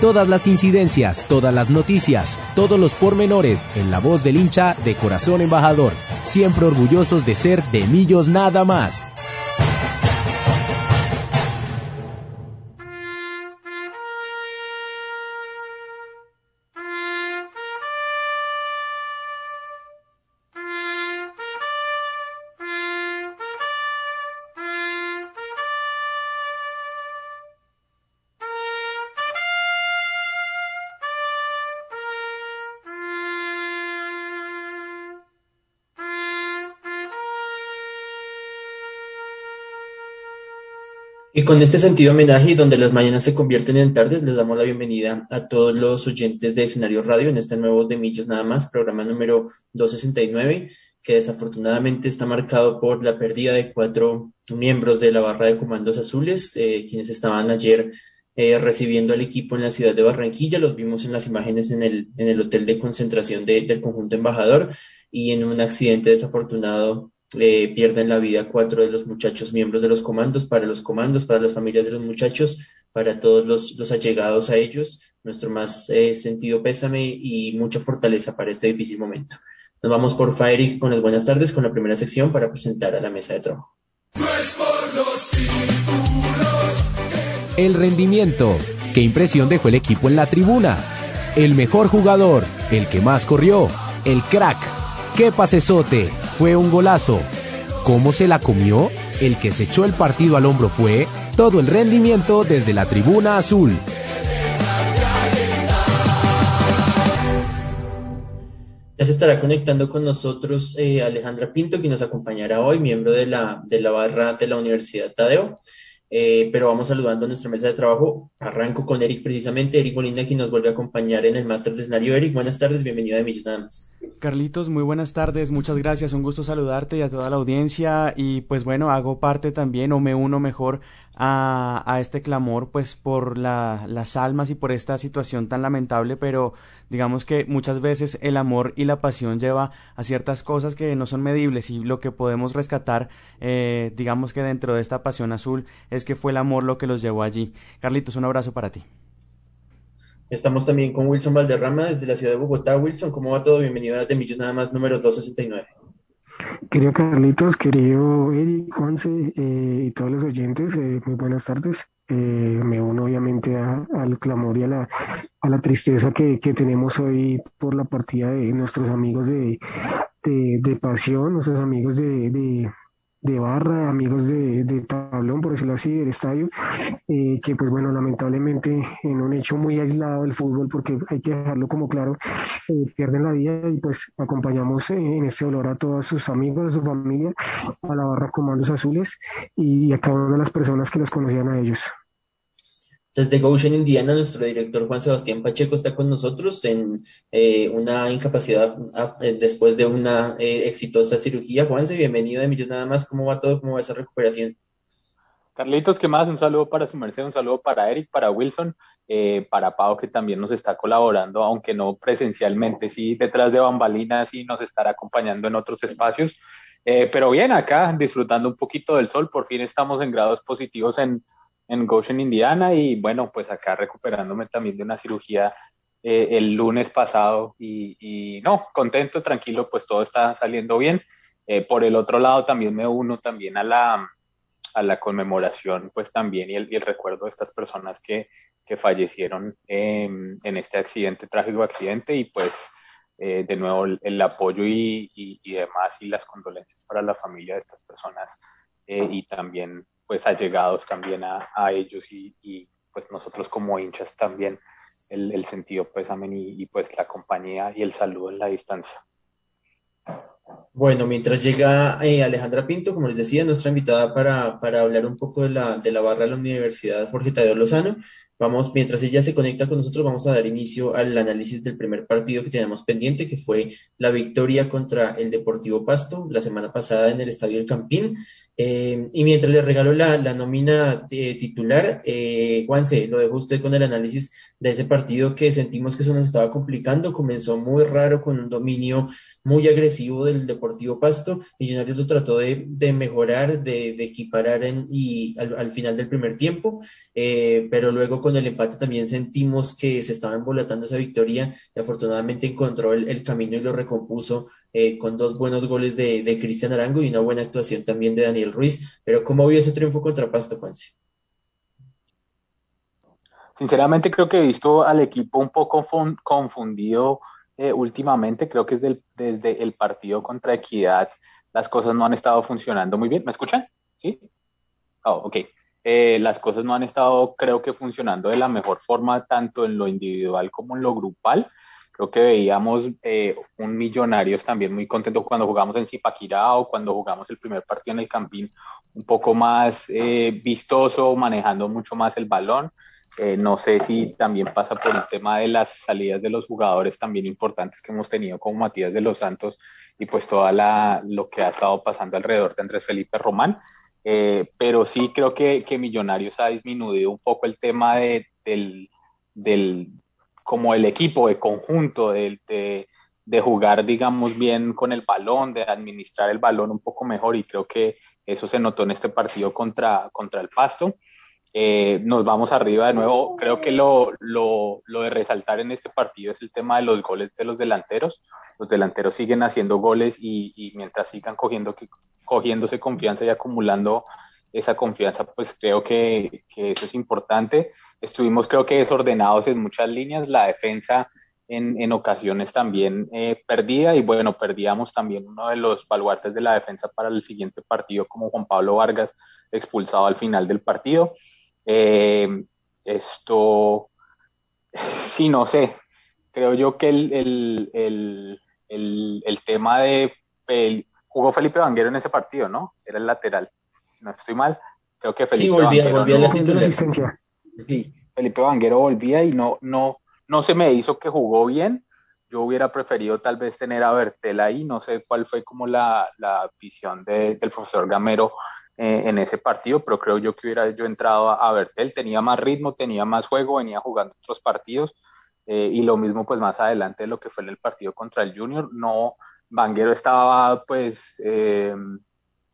Todas las incidencias, todas las noticias, todos los pormenores en la voz del hincha de corazón embajador, siempre orgullosos de ser de Millos nada más. Y con este sentido homenaje donde las mañanas se convierten en tardes, les damos la bienvenida a todos los oyentes de Escenario Radio en este nuevo de Millos Nada más, programa número 269, que desafortunadamente está marcado por la pérdida de cuatro miembros de la barra de comandos azules, eh, quienes estaban ayer eh, recibiendo al equipo en la ciudad de Barranquilla. Los vimos en las imágenes en el hotel de concentración del conjunto embajador y en un accidente desafortunado pierden la vida cuatro de los muchachos miembros de los comandos, para los comandos, para las familias de los muchachos, para todos los, los allegados a ellos, nuestro más eh, sentido pésame y mucha fortaleza para este difícil momento. Nos vamos por Eric con las buenas tardes con la primera sección para presentar a la mesa de trabajo. El rendimiento. ¿Qué impresión dejó el equipo en la tribuna? El mejor jugador, el que más corrió, el crack. ¡Qué pasesote! Fue un golazo. ¿Cómo se la comió? El que se echó el partido al hombro fue todo el rendimiento desde la tribuna azul. Ya se estará conectando con nosotros eh, Alejandra Pinto, quien nos acompañará hoy, miembro de la, de la barra de la Universidad Tadeo. Eh, pero vamos saludando a nuestra mesa de trabajo. Arranco con Eric precisamente. Eric Molina, quien nos vuelve a acompañar en el máster de escenario. Eric, buenas tardes, bienvenido a Millos Nada más. Carlitos, muy buenas tardes, muchas gracias, un gusto saludarte y a toda la audiencia. Y pues bueno, hago parte también o me uno mejor a, este clamor pues por las almas y por esta situación tan lamentable, pero digamos que muchas veces el amor y la pasión lleva a ciertas cosas que no son medibles y lo que podemos rescatar, eh, digamos que dentro de esta pasión azul es que fue el amor lo que los llevó allí. Carlitos, un abrazo para ti. Estamos también con Wilson Valderrama desde la ciudad de Bogotá. Wilson, ¿cómo va todo? Bienvenido a Temillos Nada más número 269. Querido Carlitos, querido Eric, Juanse eh, y todos los oyentes, eh, muy buenas tardes. Eh, me uno obviamente al clamor y a la, a la tristeza que, tenemos hoy por la partida de nuestros amigos de, de, pasión, nuestros amigos de, de barra, amigos de, de, tablón, por decirlo así, del estadio, eh, que pues bueno, lamentablemente en un hecho muy aislado del fútbol, porque hay que dejarlo como claro, eh, pierden la vida y pues acompañamos en este dolor a todos sus amigos, a su familia, a la barra Comandos Azules y a cada una de las personas que los conocían a ellos. Desde Goshen, Indiana, nuestro director Juan Sebastián Pacheco está con nosotros en eh, una incapacidad ah, eh, después de una eh, exitosa cirugía. Juanse, bienvenido de Millos Nada más. ¿Cómo va todo? ¿Cómo va esa recuperación? Carlitos, ¿qué más? Un saludo para su merced, un saludo para Eric, para Wilson, para Pau, que también nos está colaborando, aunque no presencialmente, sí, detrás de bambalinas y nos estará acompañando en otros espacios. pero bien, acá disfrutando un poquito del sol, por fin estamos en grados positivos en en Goshen, Indiana, y bueno, pues acá recuperándome también de una cirugía eh, el lunes pasado y, no, contento, tranquilo, pues todo está saliendo bien. Eh, por el otro lado, también me uno también a la, a la conmemoración, pues también y el, el recuerdo de estas personas que, que fallecieron en este accidente, trágico accidente, y pues eh, de nuevo el, apoyo y, y, demás y las condolencias para la familia de estas personas y también pues allegados también a, a ellos y, pues nosotros como hinchas también el, el sentido pésame y, y, pues la compañía y el saludo en la distancia. Bueno, mientras llega eh, Alejandra Pinto, como les decía, nuestra invitada para, para hablar un poco de la, de la barra de la Universidad Jorge Tadeo Lozano, vamos, mientras ella se conecta con nosotros, vamos a dar inicio al análisis del primer partido que tenemos pendiente, que fue la victoria contra el Deportivo Pasto la semana pasada en el Estadio El Campín. Eh, y mientras le regalo la, la nómina eh, titular, eh, Juanse, lo dejo usted con el análisis de ese partido que sentimos que se nos estaba complicando. Comenzó muy raro con un dominio muy agresivo del Deportivo Pasto. Millonarios lo trató de, de mejorar, de, de equiparar en, y al, al, final del primer tiempo, eh, pero luego con el empate también sentimos que se estaba embolatando esa victoria y afortunadamente encontró el, camino y lo recompuso eh, con dos buenos goles de, de Cristian Arango y una buena actuación también de Daniel Ruiz. Pero ¿cómo vio ese triunfo contra Pasto, Juanse? Sinceramente creo que he visto al equipo un poco confundido eh, últimamente. Creo que es del, desde el partido contra Equidad las cosas no han estado funcionando muy bien. ¿Me escuchan? ¿Sí? Oh, ok. Eh, las cosas no han estado, creo que, funcionando de la mejor forma, tanto en lo individual como en lo grupal. Creo que veíamos eh, un Millonarios también muy contento cuando jugamos en Zipaquirá o cuando jugamos el primer partido en el Campín, un poco más eh, vistoso, manejando mucho más el balón. No sé si también pasa por el tema de las salidas de los jugadores también importantes que hemos tenido como Matías de los Santos y pues toda la, lo que ha estado pasando alrededor de Andrés Felipe Román. Eh, pero sí creo que, que, Millonarios ha disminuido un poco el tema de, del, del, como el equipo, de conjunto, de, de, de, jugar, digamos, bien con el balón, de administrar el balón un poco mejor y creo que eso se notó en este partido contra, contra el Pasto. Eh, nos vamos arriba de nuevo. Creo que lo, lo, lo, de resaltar en este partido es el tema de los goles de los delanteros. Los delanteros siguen haciendo goles y, y mientras sigan cogiendo, cogiéndose confianza y acumulando esa confianza, pues creo que, que, eso es importante. Estuvimos, creo que, desordenados en muchas líneas. La defensa en, en ocasiones también eh, perdida y bueno, perdíamos también uno de los baluartes de la defensa para el siguiente partido, como Juan Pablo Vargas, expulsado al final del partido. Eh, esto, sí, no sé. Creo yo que el, el, el, el, el tema de. jugó Felipe Vanguero en ese partido, ¿no? Era el lateral. No estoy mal. Creo que Felipe sí, volvía, Vanguero. Volvía no, la titularidad. Sí, Felipe Vanguero volvía y no, no, no se me hizo que jugó bien. Yo hubiera preferido tal vez tener a Bertel ahí. No sé cuál fue como la, la visión de, del profesor Gamero eh, en ese partido, pero creo yo que hubiera yo entrado a, a Bertel, tenía más ritmo, tenía más juego, venía jugando otros partidos, eh, y lo mismo pues más adelante de lo que fue el partido contra el Junior, no, Vanguero estaba pues, eh,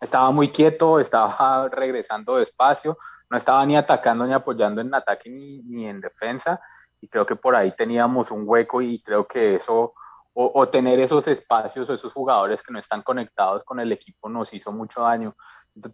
estaba muy quieto, estaba regresando despacio, no estaba ni atacando ni apoyando en ataque ni, ni en defensa, y creo que por ahí teníamos un hueco y creo que eso... O, o, tener esos espacios o esos jugadores que no están conectados con el equipo nos hizo mucho daño.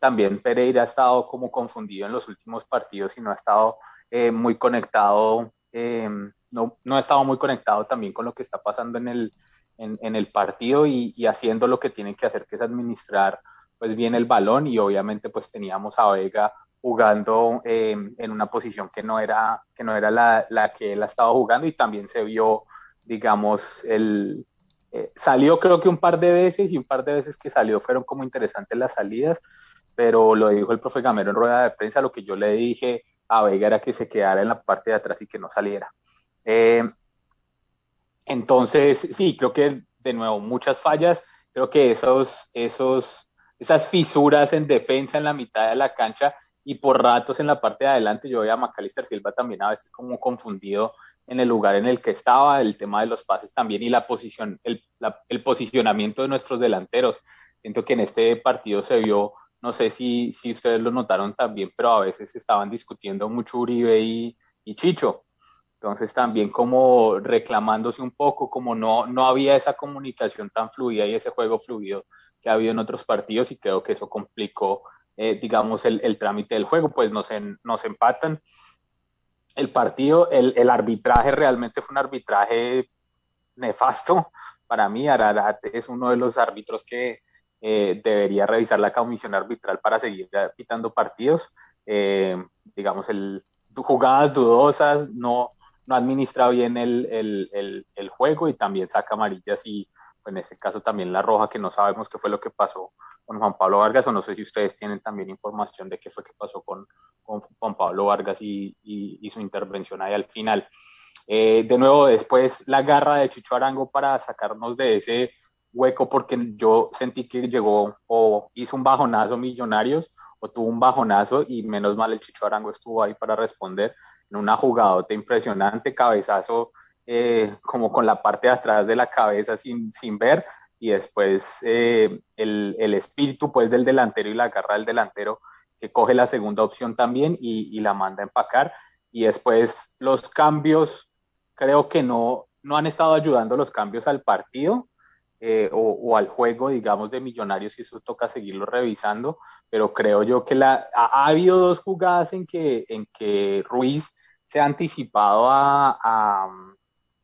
También Pereira ha estado como confundido en los últimos partidos y no ha estado eh, muy conectado, eh, no, no, ha estado muy conectado también con lo que está pasando en el, en, en el partido y, y, haciendo lo que tienen que hacer, que es administrar pues bien el balón y obviamente pues teníamos a Vega jugando eh, en una posición que no era, que no era la, la, que él ha estado jugando y también se vio, digamos, el, eh, salió creo que un par de veces y un par de veces que salió fueron como interesantes las salidas, pero lo dijo el profe Gamero en rueda de prensa, lo que yo le dije a Vega era que se quedara en la parte de atrás y que no saliera. Eh, entonces, sí, creo que de nuevo muchas fallas, creo que esos, esos, esas fisuras en defensa en la mitad de la cancha y por ratos en la parte de adelante, yo veía a Macalister Silva también a veces como confundido en el lugar en el que estaba, el tema de los pases también y la posición, el, posicionamiento de nuestros delanteros. Siento que en este partido se vio no sé si, si ustedes lo notaron también, pero a veces estaban discutiendo mucho Uribe y, y Chicho. Entonces también como reclamándose un poco, como no, no había esa comunicación tan fluida y ese juego fluido que ha habido en otros partidos y creo que eso complicó, eh, digamos, el, el, trámite del juego, pues nos, en, nos empatan. El partido, el, arbitraje realmente fue un arbitraje nefasto. Para mí, Ararat es uno de los árbitros que, eh, debería revisar la comisión arbitral para seguir pitando partidos. Eh, digamos, el, jugadas dudosas, no, no administra bien el, el, juego y también saca amarillas y en este caso también la roja, que no sabemos qué fue lo que pasó con Juan Pablo Vargas, o no sé si ustedes tienen también información de qué fue que pasó con, con Juan Pablo Vargas y, y, su intervención ahí al final. Eh, de nuevo, después la garra de Chicho Arango para sacarnos de ese hueco, porque yo sentí que llegó o hizo un bajonazo Millonarios o tuvo un bajonazo y menos mal el Chicho Arango estuvo ahí para responder en una jugadota impresionante, cabezazo eh, como con la parte de atrás de la cabeza sin, sin ver y después eh, el, el, espíritu pues del delantero y la garra del delantero que coge la segunda opción también y, y, la manda a empacar. Y después los cambios creo que no, no han estado ayudando los cambios al partido eh, o, o, al juego digamos de Millonarios y eso toca seguirlo revisando pero creo yo que la, ha, ha habido dos jugadas en que, en que Ruiz se ha anticipado a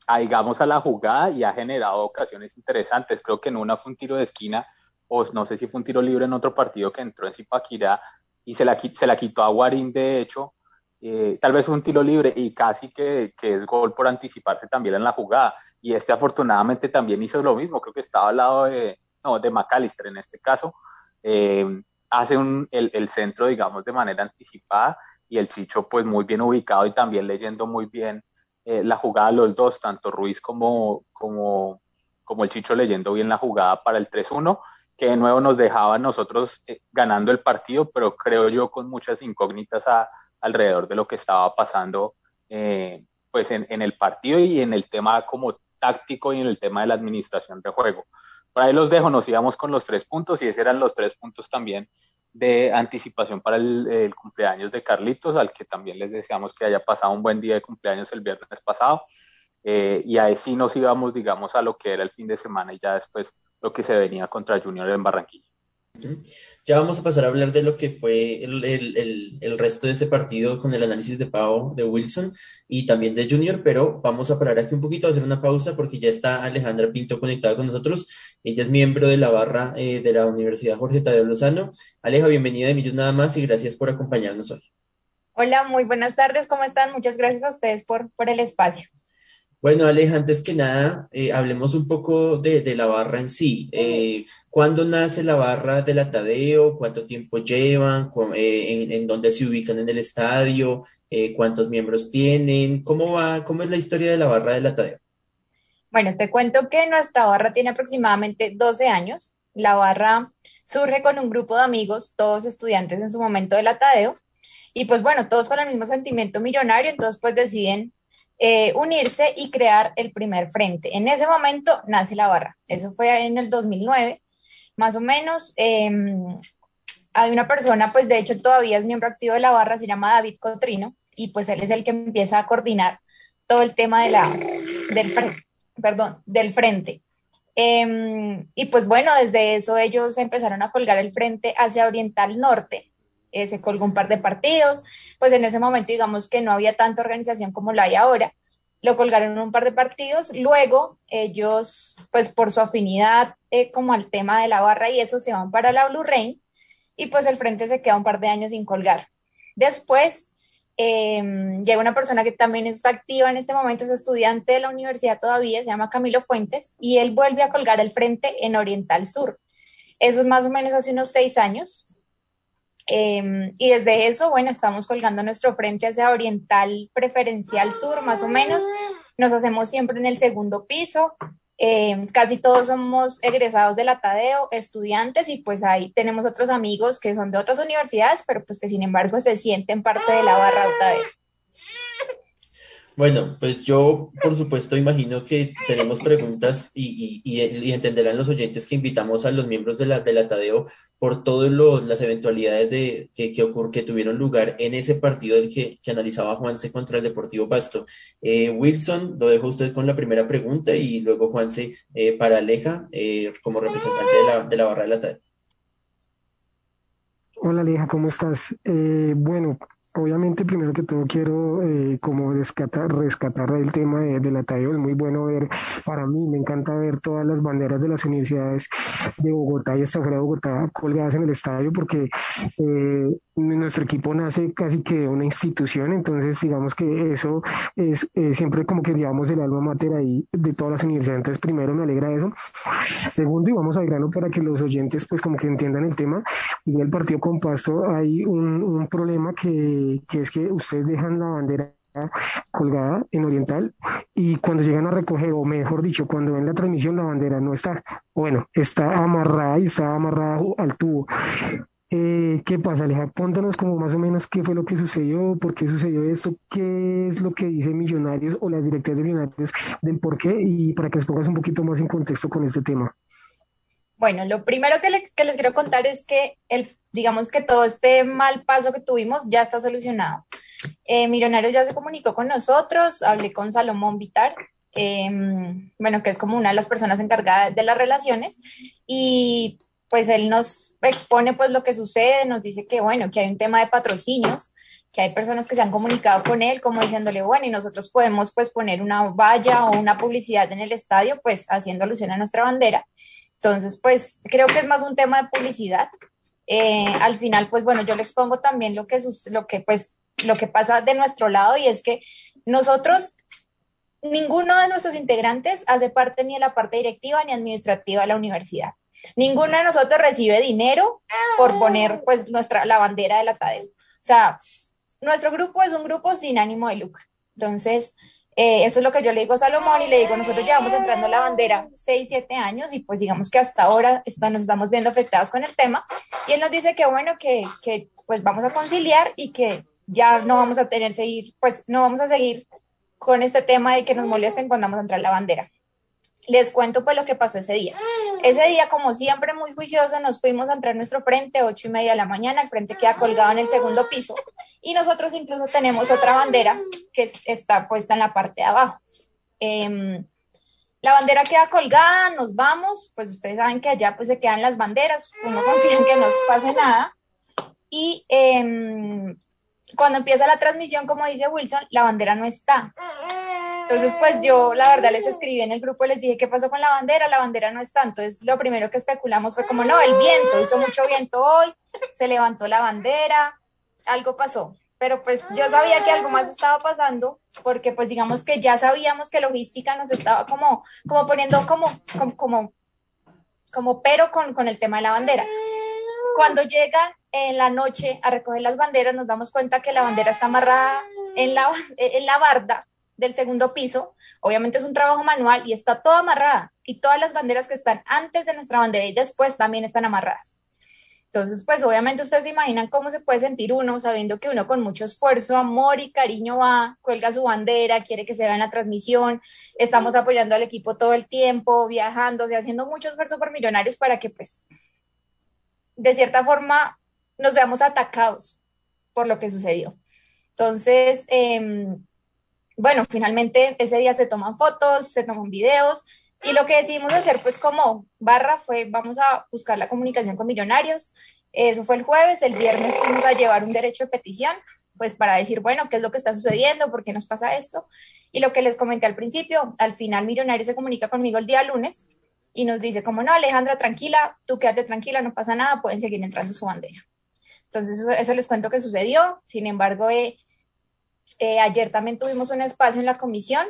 a, a la jugada y ha generado ocasiones interesantes. Creo que en una fue un tiro de esquina, o no sé si fue un tiro libre en otro partido que entró en Zipaquirá y se la, se la quitó a Guarín, de hecho. Eh, tal vez un tiro libre y casi que, que, es gol por anticiparse también en la jugada. Y este afortunadamente también hizo lo mismo, creo que estaba al lado de, no, de McAllister en este caso. Eh, hace un, el, el, centro, digamos, de manera anticipada y el Chicho pues muy bien ubicado y también leyendo muy bien eh, la jugada los dos, tanto Ruiz como, como, como el Chicho leyendo bien la jugada para el 3-1, que de nuevo nos dejaba nosotros eh, ganando el partido, pero creo yo con muchas incógnitas a, alrededor de lo que estaba pasando eh, pues en, en, el partido y en el tema como táctico y en el tema de la administración de juego. Por ahí los dejo, nos íbamos con los tres puntos y esos eran los tres puntos también de anticipación para el, cumpleaños de Carlitos, al que también les deseamos que haya pasado un buen día de cumpleaños el viernes pasado. Eh, y ahí sí nos íbamos, digamos, a lo que era el fin de semana y ya después lo que se venía contra Junior en Barranquilla. Ya vamos a pasar a hablar de lo que fue el, el, el, resto de ese partido con el análisis de Pau, de Wilson y también de Junior, pero vamos a parar aquí un poquito, a hacer una pausa porque ya está Alejandra Pinto conectada con nosotros. Ella es miembro de la barra eh, de la Universidad Jorge Tadeo Lozano. Aleja, bienvenida de Millos Nada más y gracias por acompañarnos hoy. Hola, muy buenas tardes, ¿cómo están? Muchas gracias a ustedes por, por el espacio. Bueno, Aleja, antes que nada, eh, hablemos un poco de, de, la barra en sí. Eh, ¿Cuándo nace la barra de la Tadeo? ¿Cuánto tiempo llevan? Eh, en, en, dónde se ubican en el estadio? ¿Cuántos miembros tienen? ¿Cómo va? ¿Cómo es la historia de la barra de la Tadeo? Bueno, te cuento que nuestra barra tiene aproximadamente 12 años. La barra surge con un grupo de amigos, todos estudiantes en su momento de la Tadeo. Y pues bueno, todos con el mismo sentimiento millonario, entonces pues deciden eh, unirse y crear el primer frente. En ese momento nace la barra. Eso fue en el 2009, más o menos. Eh, hay una persona, pues de hecho todavía es miembro activo de la barra, se llama David Cotrino, y pues él es el que empieza a coordinar todo el tema de la, del, perdón, del frente. Eh, y pues bueno, desde eso ellos empezaron a colgar el frente hacia Oriental Norte, eh, se colgó un par de partidos, pues en ese momento digamos que no había tanta organización como lo hay ahora, lo colgaron un par de partidos, luego ellos pues por su afinidad eh, como al tema de la barra y eso se van para la Blue Rain y pues el frente se queda un par de años sin colgar. Después eh, llega una persona que también está activa en este momento, es estudiante de la universidad todavía, se llama Camilo Fuentes, y él vuelve a colgar el frente en Oriental Sur. Eso es más o menos hace unos seis años, eh, y desde eso, bueno, estamos colgando nuestro frente hacia Oriental Preferencial Sur, más o menos. Nos hacemos siempre en el segundo piso. Eh, casi todos somos egresados de la Tadeo, estudiantes, y pues ahí tenemos otros amigos que son de otras universidades, pero pues que sin embargo se sienten parte de la barra Tadeo. Bueno, pues yo, por supuesto, imagino que tenemos preguntas y, entenderán los oyentes que invitamos a los miembros de la, de la Tadeo por todas las eventualidades de, que, que, ocur que tuvieron lugar en ese partido del que, que analizaba Juanse contra el Deportivo Pasto. Eh, Wilson, lo dejo a usted con la primera pregunta y luego Juanse eh, para Aleja eh, como representante de la, de la barra de la Tadeo. Hola Aleja, ¿cómo estás? Eh, bueno, obviamente primero que todo quiero eh, como rescatar, rescatar el tema de, de la Tadeo, es muy bueno ver, para mí me encanta ver todas las banderas de las universidades de Bogotá y hasta fuera de Bogotá colgadas en el estadio porque eh, nuestro equipo nace casi que una institución, entonces digamos que eso es eh, siempre como que llevamos el alma mater ahí de todas las universidades, entonces primero me alegra eso. Segundo, y vamos a grano para que los oyentes pues como que entiendan el tema, y el partido con Pasto hay un, un problema que, que es que ustedes dejan la bandera colgada en Oriental y cuando llegan a recoger, o mejor dicho, cuando ven la transmisión, la bandera no está, bueno, está amarrada y está amarrada al tubo. Eh, ¿Qué pasa, Aleja? Cuéntanos como más o menos qué fue lo que sucedió, por qué sucedió esto, qué es lo que dice Millonarios o las directivas de Millonarios del por qué y para que les pongas un poquito más en contexto con este tema. Bueno, lo primero que les, que les quiero contar es que el, digamos que todo este mal paso que tuvimos ya está solucionado. Eh, Millonarios ya se comunicó con nosotros, hablé con Salomón Vitar, em, bueno, que es como una de las personas encargadas de las relaciones, y pues él nos expone pues lo que sucede, nos dice que bueno, que hay un tema de patrocinios, que hay personas que se han comunicado con él como diciéndole, bueno, y nosotros podemos pues poner una valla o una publicidad en el estadio, pues haciendo alusión a nuestra bandera. Entonces, pues creo que es más un tema de publicidad. Eh, al final, pues bueno, yo le expongo también lo que, lo que pues lo que pasa de nuestro lado y es que nosotros ninguno de nuestros integrantes hace parte ni de la parte directiva ni administrativa de la universidad. Ninguno de nosotros recibe dinero por poner pues nuestra, la bandera de la Tadeo. O sea, nuestro grupo es un grupo sin ánimo de lucro. Entonces, eh, eso es lo que yo le digo a Salomón y le digo, nosotros llevamos entrando la bandera 6, 7 años y pues digamos que hasta ahora está, nos estamos viendo afectados con el tema. Y él nos dice que bueno, que, que pues vamos a conciliar y que ya no vamos a tener seguir, pues no vamos a seguir con este tema de que nos molesten cuando vamos a entrar la bandera les cuento pues lo que pasó ese día. Ese día, como siempre, muy juicioso, nos fuimos a entrar a nuestro frente, ocho y media de la mañana, el frente queda colgado en el segundo piso y nosotros incluso tenemos otra bandera que está puesta en la parte de abajo. Em, la bandera queda colgada, nos vamos, pues ustedes saben que allá pues se quedan las banderas, uno confía en que no pase nada. Y em, cuando empieza la transmisión, como dice Wilson, la bandera no está. Entonces, pues yo la verdad les escribí en el grupo, les dije, ¿qué pasó con la bandera? La bandera no está. Entonces, lo primero que especulamos fue como, no, el viento, hizo mucho viento hoy, se levantó la bandera, algo pasó. Pero pues yo sabía que algo más estaba pasando, porque pues digamos que ya sabíamos que logística nos estaba como, como poniendo como, como, como, como pero con, con el tema de la bandera. Cuando llegan en la noche a recoger las banderas, nos damos cuenta que la bandera está amarrada en la, en la barda del segundo piso, obviamente es un trabajo manual y está toda amarrada y todas las banderas que están antes de nuestra bandera y después también están amarradas. Entonces, pues obviamente ustedes se imaginan cómo se puede sentir uno sabiendo que uno con mucho esfuerzo, amor y cariño va, cuelga su bandera, quiere que se vea en la transmisión, estamos apoyando al equipo todo el tiempo, viajando, o haciendo mucho esfuerzo por millonarios para que pues de cierta forma nos veamos atacados por lo que sucedió. Entonces, eh, bueno, finalmente ese día se toman fotos, se toman videos y lo que decidimos hacer pues como barra fue vamos a buscar la comunicación con millonarios. Eso fue el jueves, el viernes fuimos a llevar un derecho de petición pues para decir, bueno, qué es lo que está sucediendo, por qué nos pasa esto. Y lo que les comenté al principio, al final Millonario se comunica conmigo el día lunes y nos dice, como no, Alejandra, tranquila, tú quédate tranquila, no pasa nada, pueden seguir entrando su bandera. Entonces, eso, les cuento que sucedió. Sin embargo, eh, eh, ayer también tuvimos un espacio en la comisión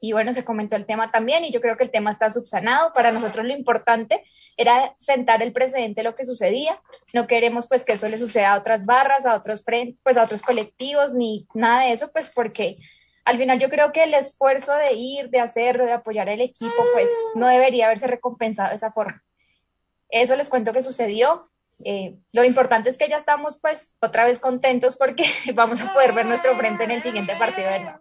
y bueno, se comentó el tema también y yo creo que el tema está subsanado. Para nosotros lo importante era sentar el precedente de lo que sucedía. No queremos pues que eso le suceda a otras barras, a otros pues a otros colectivos ni nada de eso, pues porque al final yo creo que el esfuerzo de ir, de hacerlo, de apoyar al equipo, pues no debería haberse recompensado de esa forma. Eso les cuento que sucedió. Eh, lo importante es que ya estamos pues otra vez contentos porque vamos a poder ver nuestro frente en el siguiente partido de nuevo.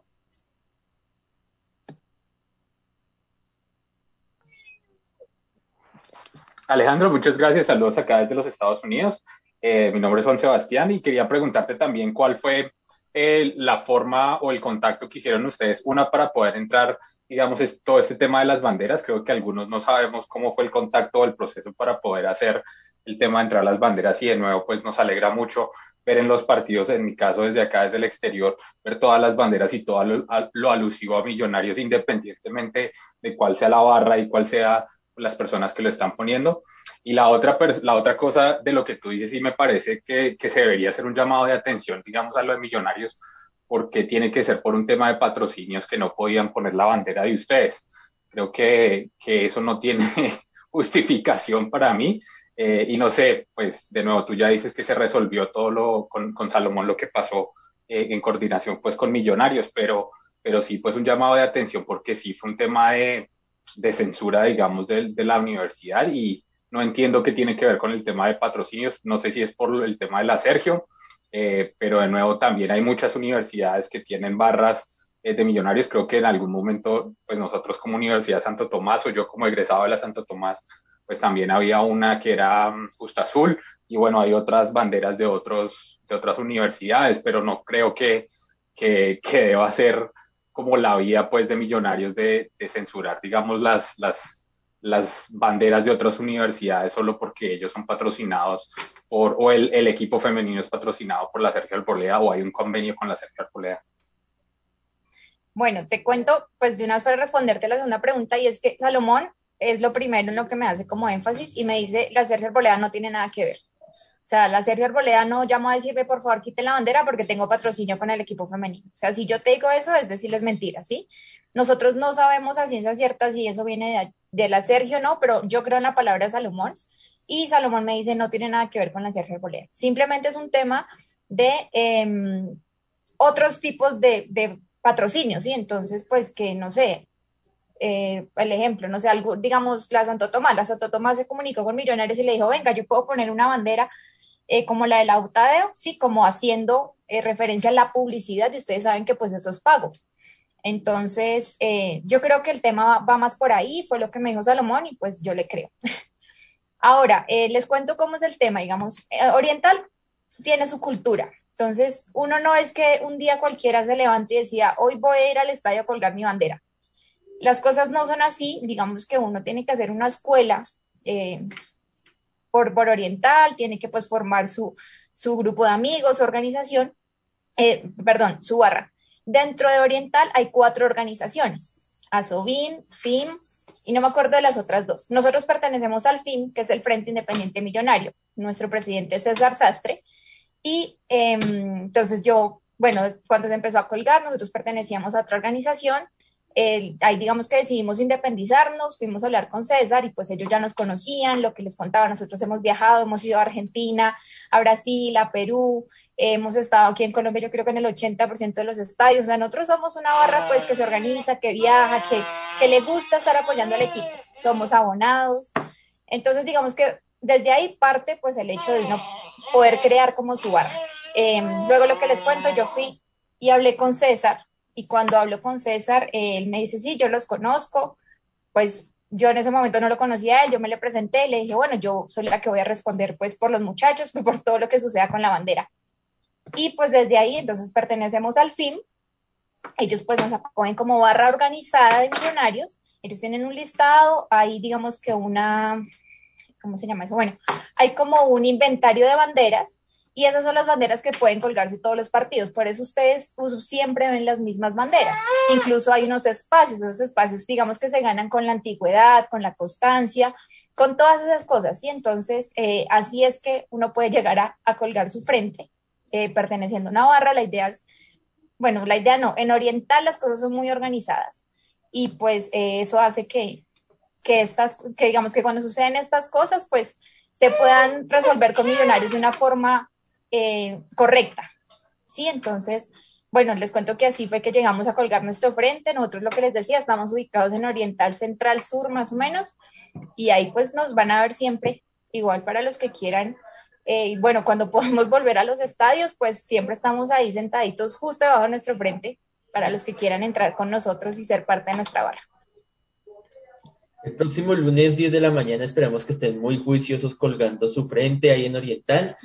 Alejandro, muchas gracias. Saludos acá desde los Estados Unidos. Eh, mi nombre es Juan Sebastián y quería preguntarte también cuál fue eh, la forma o el contacto que hicieron ustedes, una para poder entrar, digamos, todo este tema de las banderas. Creo que algunos no sabemos cómo fue el contacto o el proceso para poder hacer el tema de entrar las banderas y de nuevo pues nos alegra mucho ver en los partidos, en mi caso desde acá, desde el exterior, ver todas las banderas y todo lo, alusivo a millonarios independientemente de cuál sea la barra y cuál sea las personas que lo están poniendo. Y la otra, la otra cosa de lo que tú dices, sí me parece que, que se debería hacer un llamado de atención, digamos, a los millonarios, porque tiene que ser por un tema de patrocinios que no podían poner la bandera de ustedes. Creo que, que eso no tiene justificación para mí. Eh, y no sé, pues de nuevo, tú ya dices que se resolvió todo lo, con, con Salomón lo que pasó eh, en coordinación pues con Millonarios, pero, pero sí pues un llamado de atención porque sí fue un tema de, de censura, digamos, de, de, la universidad y no entiendo qué tiene que ver con el tema de patrocinios, no sé si es por el tema de la Sergio, eh, pero de nuevo también hay muchas universidades que tienen barras de millonarios, creo que en algún momento, pues nosotros como Universidad Santo Tomás o yo como egresado de la Santo Tomás, pues también había una que era mm, Justa Azul y bueno, hay otras banderas de, otros, de otras universidades, pero no creo que, que, que deba ser como la vía pues de millonarios de, de, censurar, digamos, las, las, las banderas de otras universidades solo porque ellos son patrocinados por, o el, el equipo femenino es patrocinado por la Sergio Albolea o hay un convenio con la Sergio Albolea. Bueno, te cuento, pues de una vez para responderte la segunda pregunta, y es que Salomón es lo primero en lo que me hace como énfasis y me dice, la Sergio Arboleda no tiene nada que ver. O sea, la Sergio Arboleda no llamó a decirme, por favor, quite la bandera porque tengo patrocinio con el equipo femenino. O sea, si yo te digo eso, es decirles mentira, ¿sí? Nosotros no sabemos a ciencia cierta si eso viene de, la Sergio o no, pero yo creo en la palabra Salomón y Salomón me dice, no tiene nada que ver con la Sergio Arboleda. Simplemente es un tema de em, otros tipos de, de patrocinios, ¿sí? Entonces, pues que no sé, eh, el ejemplo, no sé, algo, digamos, la Santo Tomás, la Santo Tomás se comunicó con Millonarios y le dijo, venga, yo puedo poner una bandera eh, como la del Autadeo, sí, como haciendo eh, referencia a la publicidad y ustedes saben que pues eso es pago. Entonces, yo creo que el tema va, más por ahí, fue lo que me dijo Salomón y pues yo le creo. Ahora, les cuento cómo es el tema, digamos, Oriental tiene su cultura, entonces, uno no es que un día cualquiera se levante y decía, hoy voy a ir al estadio a colgar mi bandera las cosas no son así, digamos que uno tiene que hacer una escuela eh, por, por, oriental, tiene que pues formar su, su grupo de amigos, su organización, eh, perdón, su barra. Dentro de oriental hay cuatro organizaciones, ASOBIN, FIM, y no me acuerdo de las otras dos. Nosotros pertenecemos al FIM, que es el Frente Independiente Millonario. Nuestro presidente es César Sastre. Y em, entonces yo, bueno, cuando se empezó a colgar, nosotros pertenecíamos a otra organización ahí digamos que decidimos independizarnos, fuimos a hablar con César y pues ellos ya nos conocían, lo que les contaba, nosotros hemos viajado, hemos ido a Argentina, a Brasil, a Perú, hemos estado aquí en Colombia yo creo que en el 80% de los estadios, o sea, nosotros somos una barra pues que se organiza, que viaja, que, que le gusta estar apoyando al equipo, somos abonados, entonces digamos que desde ahí parte pues el hecho de uno poder crear como su barra. Em, luego lo que les cuento, yo fui y hablé con César, y cuando hablo con César, él me dice, sí, yo los conozco, pues yo en ese momento no lo conocía a él, yo me le presenté, le dije, bueno, yo soy la que voy a responder pues por los muchachos, pues, por todo lo que suceda con la bandera. Y pues desde ahí entonces pertenecemos al FIM, ellos pues nos acogen como barra organizada de millonarios, ellos tienen un listado, hay digamos que una, ¿cómo se llama eso? Bueno, hay como un inventario de banderas y esas son las banderas que pueden colgarse todos los partidos. Por eso ustedes siempre ven las mismas banderas. Incluso hay unos espacios, esos espacios digamos que se ganan con la antigüedad, con la constancia, con todas esas cosas. Y entonces eh, así es que uno puede llegar a, colgar su frente eh, perteneciendo a una barra. La idea es, bueno, la idea no, en oriental las cosas son muy organizadas y pues eh, eso hace que, que estas, que digamos que cuando suceden estas cosas, pues se puedan resolver con millonarios de una forma eh, correcta. Sí, entonces, bueno, les cuento que así fue que llegamos a colgar nuestro frente. Nosotros lo que les decía, estamos ubicados en Oriental Central Sur más o menos, y ahí pues nos van a ver siempre, igual para los que quieran. Eh, y bueno, cuando podamos volver a los estadios, pues siempre estamos ahí sentaditos justo debajo de nuestro frente para los que quieran entrar con nosotros y ser parte de nuestra barra. El próximo lunes 10 de la mañana esperamos que estén muy juiciosos colgando su frente ahí en Oriental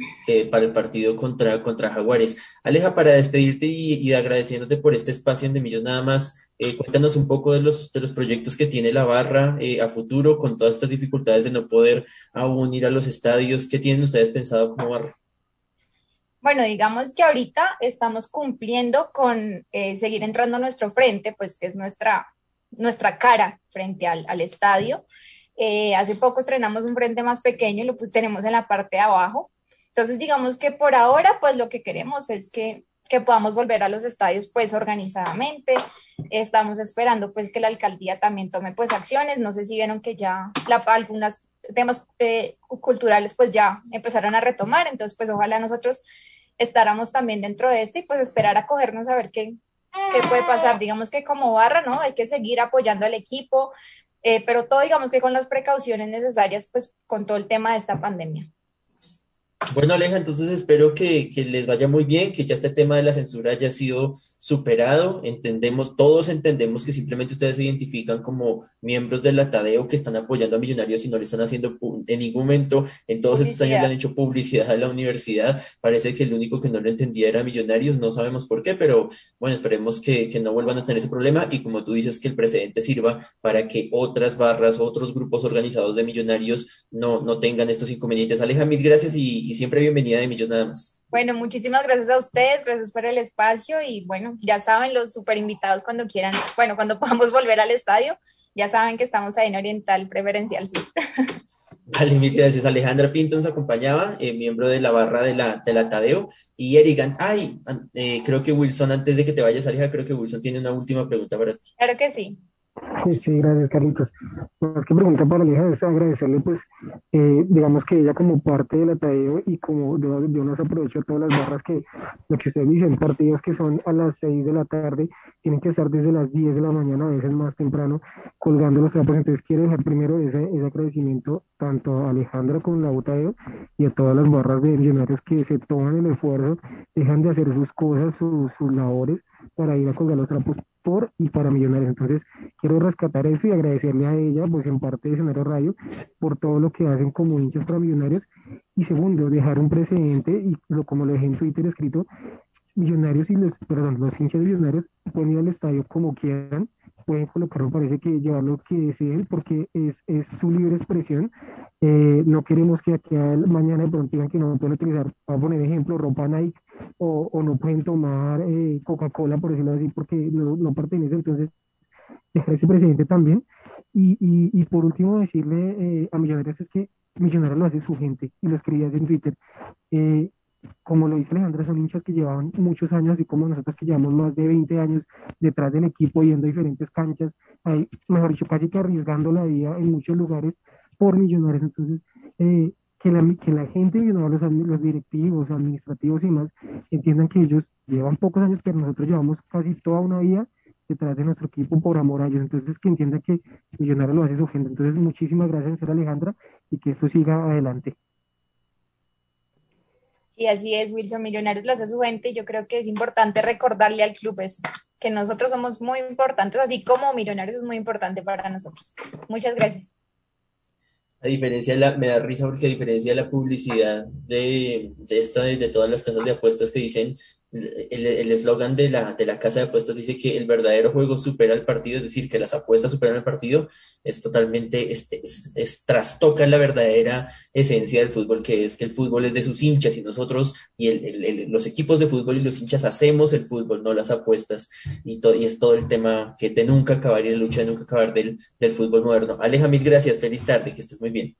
para el partido contra, contra Jaguares. Aleja, para despedirte y, agradeciéndote por este espacio en De Millos nada más, eh, cuéntanos un poco de los, de los proyectos que tiene la barra eh, a futuro con todas estas dificultades de no poder aún ir a los estadios. ¿Qué tienen ustedes pensado como barra? Bueno, digamos que ahorita estamos cumpliendo con eh, seguir entrando a nuestro frente, pues que es nuestra nuestra cara frente al, al estadio. Eh, hace poco estrenamos un frente más pequeño, lo pues tenemos en la parte de abajo. Entonces, digamos que por ahora, pues lo que queremos es que, que podamos volver a los estadios pues organizadamente. Estamos esperando pues que la alcaldía también tome pues acciones. No sé si vieron que ya la, algunos temas eh, culturales pues ya empezaron a retomar. Entonces, pues ojalá nosotros estáramos también dentro de esto y pues esperar a cogernos a ver qué, qué puede pasar. Digamos que como barra, ¿no? Hay que seguir apoyando al equipo, eh, pero todo digamos que con las precauciones necesarias, pues con todo el tema de esta pandemia. Bueno, Aleja, entonces espero que, que, les vaya muy bien, que ya este tema de la censura haya sido superado. Entendemos, todos entendemos que simplemente ustedes se identifican como miembros del Atadeo que están apoyando a Millonarios y no le están haciendo en ningún momento, en todos estos años le han hecho publicidad a la universidad. Parece que el único que no lo entendía era Millonarios, no sabemos por qué, pero bueno, esperemos que, que no vuelvan a tener ese problema y como tú dices, que el precedente sirva para que otras barras, otros grupos organizados de Millonarios no, no tengan estos inconvenientes. Aleja, mil gracias y, y siempre bienvenida de Millos nada más. Bueno, muchísimas gracias a ustedes, gracias por el espacio y bueno, ya saben, los super invitados cuando quieran, bueno, cuando podamos volver al estadio, ya saben que estamos ahí en Oriental Preferencial Sur. Vale, mil gracias. Alejandra Pinto nos acompañaba, eh, miembro de la barra de la, de la Tadeo. Y Erigan, ay, eh, creo que Wilson, antes de que te vayas, Aleja, creo que Wilson tiene una última pregunta para ti. Claro que sí. Sí, gracias Carlitos. Más que pregunta para Aleja es agradecerle, pues, eh, digamos que ella como parte del Atadeo y como yo, nos aprovecho todas las barras que, lo que ustedes dicen, partidos que son a las 6 de la tarde, tienen que estar desde las 10 de la mañana, a veces más temprano, colgando los trapos. Entonces quiero dejar primero ese, ese agradecimiento tanto a Alejandra como a la Utadeo y a todas las barras de millonarios que se toman el esfuerzo, dejan de hacer sus cosas, sus, sus labores para ir a colgar los trapos por y para Millonarios. Entonces, quiero rescatar eso y agradecerle a ella, pues en parte de Escenario Radio, por todo lo que hacen como hinchas para Millonarios. Y segundo, dejar un precedente, y lo, como lo dejé en Twitter escrito, Millonarios y los, perdón, los hinchas de Millonarios ir al estadio como quieran, pueden colocarlo, parece que llevar lo que deseen, porque es, es su libre expresión. Eh, no queremos que aquí mañana de pronto digan que no pueden utilizar, para poner ejemplo, ropa Nike o, no pueden tomar eh, Coca-Cola, por decirlo así, porque no, no pertenece. Entonces, dejar ese presidente también. Y, y, y por último, decirle eh, a Millonarios es que Millonarios lo hace su gente, y lo escribías en Twitter. Como lo dice Alejandra, son hinchas que llevaban muchos años, así como nosotros que llevamos más de 20 años detrás del equipo, yendo a diferentes canchas, hay, mejor dicho, casi que arriesgando la vida en muchos lugares por millonarios. Entonces, eh, que, la, que la gente, los, los directivos, administrativos y más, entiendan que ellos llevan pocos años, pero nosotros llevamos casi toda una vida detrás de nuestro equipo por amor a ellos. Entonces, que entiendan que Millonarios lo hace su gente. Entonces, muchísimas gracias, señora Alejandra, y que esto siga adelante. Y así es, Wilson Millonarios lo hace su gente y yo creo que es importante recordarle al club eso, que nosotros somos muy importantes, así como Millonarios es muy importante para nosotros. Muchas gracias. A diferencia de la, me da risa porque a diferencia de la publicidad de, de esta, de, de todas las casas de apuestas que dicen el eslogan de la, de la casa de apuestas dice que el verdadero juego supera el partido, es decir, que las apuestas superan el partido, es totalmente, es, trastoca la verdadera esencia del fútbol, que es que el fútbol es de sus hinchas y nosotros y el, los equipos de fútbol y los hinchas hacemos el fútbol, no las apuestas, y, to, y es todo el tema que de nunca acabar y la lucha de nunca acabar del, del fútbol moderno. Aleja, mil gracias, feliz tarde, que estés muy bien.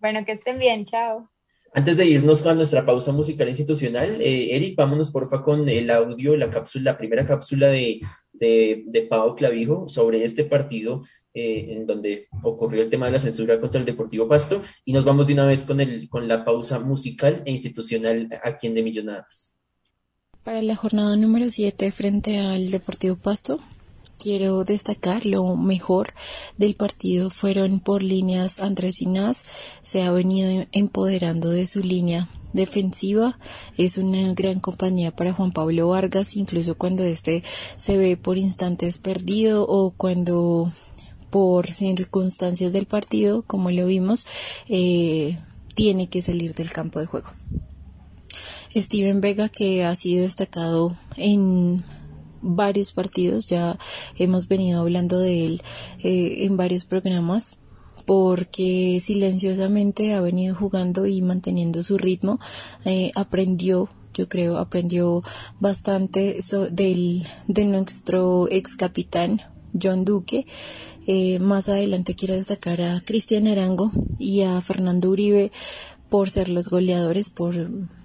Bueno, que estén bien, chao. Antes de irnos con nuestra pausa musical institucional, eh, Eric, vámonos porfa con el audio, la cápsula, la primera cápsula de, de, de Pau Clavijo sobre este partido eh, en donde ocurrió el tema de la censura contra el Deportivo Pasto y nos vamos de una vez con, el, con la pausa musical e institucional aquí en De Millonadas. Para la jornada número 7 frente al Deportivo Pasto, quiero destacar lo mejor del partido fueron por líneas Andrés Inás, se ha venido empoderando de su línea defensiva, es una gran compañía para Juan Pablo Vargas, incluso cuando este se ve por instantes perdido o cuando por circunstancias del partido, como lo vimos, eh, tiene que salir del campo de juego. Steven Vega, que ha sido destacado en varios partidos, ya hemos venido hablando de él eh, en varios programas porque silenciosamente ha venido jugando y manteniendo su ritmo, eh, aprendió yo creo, aprendió bastante so, del, de nuestro ex capitán John Duque. Eh, más adelante quiero destacar a Cristian Arango y a Fernando Uribe por ser los goleadores, por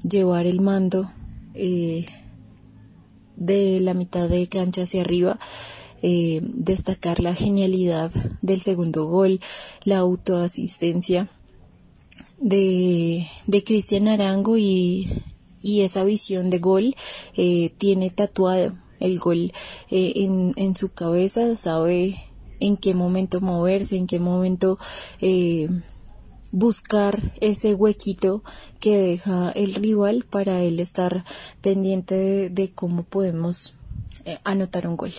llevar el mando eh, de la mitad de cancha hacia arriba. Eh, destacar la genialidad del segundo gol, la autoasistencia de, de Cristian Arango y, y, esa visión de gol eh, tiene tatuado el gol eh, en, en, su cabeza, sabe en qué momento moverse, en qué momento buscar ese huequito que deja el rival para él estar pendiente de, cómo podemos eh, anotar un gol.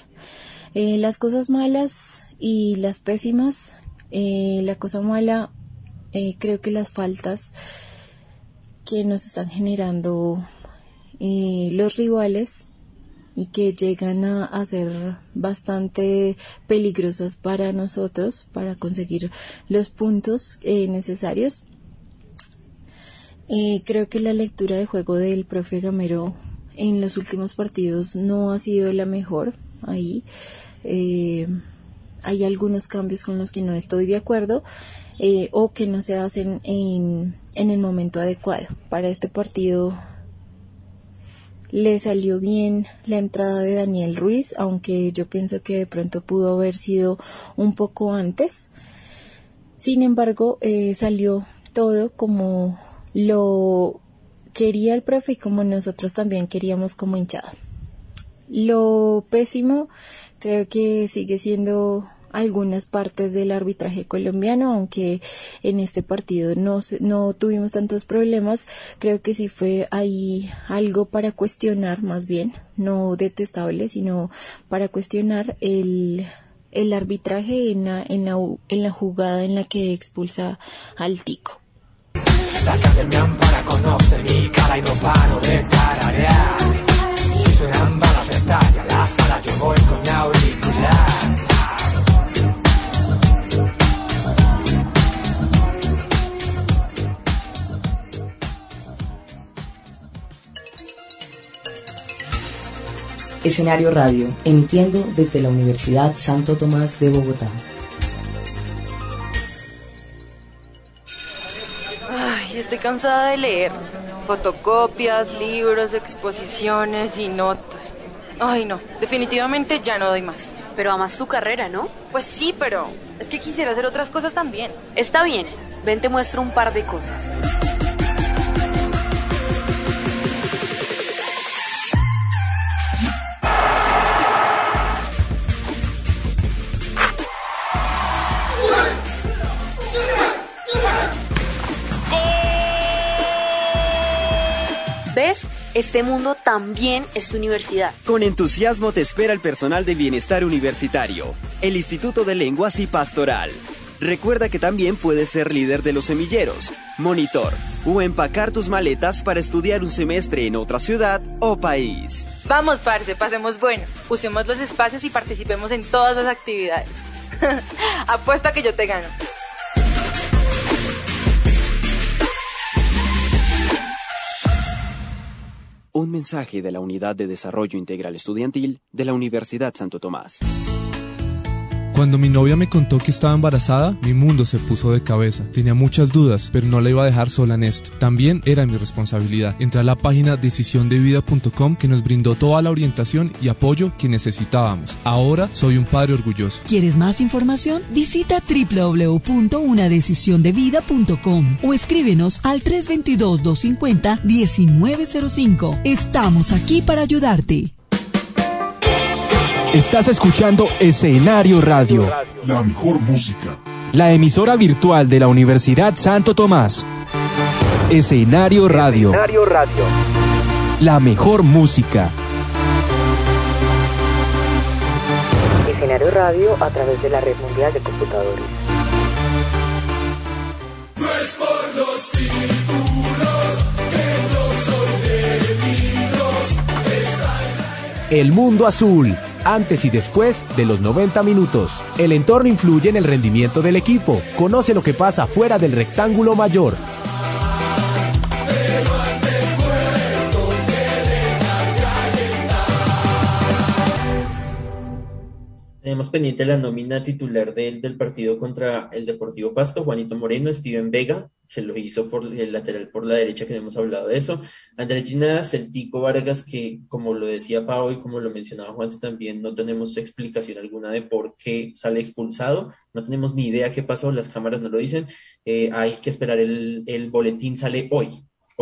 Eh, las cosas malas y las pésimas, eh, la cosa mala, creo que las faltas que nos están generando los rivales y que llegan a, ser bastante peligrosas para nosotros para conseguir los puntos eh, necesarios. Eh, creo que la lectura de juego del profe Gamero en los últimos partidos no ha sido la mejor ahí. Eh, hay algunos cambios con los que no estoy de acuerdo o que no se hacen en, en el momento adecuado. Para este partido le salió bien la entrada de Daniel Ruiz, aunque yo pienso que de pronto pudo haber sido un poco antes. Sin embargo, eh, salió todo como lo quería el profe y como nosotros también queríamos como hinchada. Lo pésimo creo que sigue siendo algunas partes del arbitraje colombiano, aunque en este partido no, no tuvimos tantos problemas, creo que sí fue ahí algo para cuestionar más bien, no detestable, sino para cuestionar el, el arbitraje en la, en, la, en la jugada en la que expulsa al tico. La me ampara, conoce mi cara y no paro de tararear. Si suenan balas estalla la sala, yo voy con Escenario Radio, emitiendo desde la Universidad Santo Tomás de Bogotá. Ay, estoy cansada de leer. Fotocopias, libros, exposiciones y notas. Ay, no, definitivamente ya no doy más. Pero amas tu carrera, ¿no? Pues sí, pero es que quisiera hacer otras cosas también. Está bien, ven te muestro un par de cosas. Este mundo también es tu universidad. Con entusiasmo te espera el personal de bienestar universitario, el Instituto de Lenguas y Pastoral. Recuerda que también puedes ser líder de los semilleros, monitor o empacar tus maletas para estudiar un semestre en otra ciudad o país. Vamos, parce, pasemos bueno. Usemos los espacios y participemos en todas las actividades. Apuesta que yo te gano. Un mensaje de la Unidad de Desarrollo Integral Estudiantil de la Universidad Santo Tomás. Cuando mi novia me contó que estaba embarazada, mi mundo se puso de cabeza. Tenía muchas dudas, pero no la iba a dejar sola en esto. También era mi responsabilidad. Entré a la página decisiondevida.com que nos brindó toda la orientación y apoyo que necesitábamos. Ahora soy un padre orgulloso. ¿Quieres más información? Visita www.unadecisiondevida.com o escríbenos al 322-250-1905. Estamos aquí para ayudarte. Estás escuchando Escenario Radio. La mejor música. La emisora virtual de la Universidad Santo Tomás. Escenario Radio. Escenario Radio. La mejor música. Escenario Radio a través de la red mundial de computadores. No es por los títulos que yo soy de Dios. El mundo azul antes y después de los 90 minutos. El entorno influye en el rendimiento del equipo. Conoce lo que pasa fuera del rectángulo mayor. Tenemos pendiente la nómina titular del, del partido contra el Deportivo Pasto, Juanito Moreno, Steven Vega, que lo hizo por el lateral por la derecha, que no hemos hablado de eso. Andrés Ginás, el Tico Vargas, que como lo decía Pau y como lo mencionaba Juanse también, no tenemos explicación alguna de por qué sale expulsado, no tenemos ni idea qué pasó, las cámaras no lo dicen, eh, hay que esperar el, el boletín, sale hoy,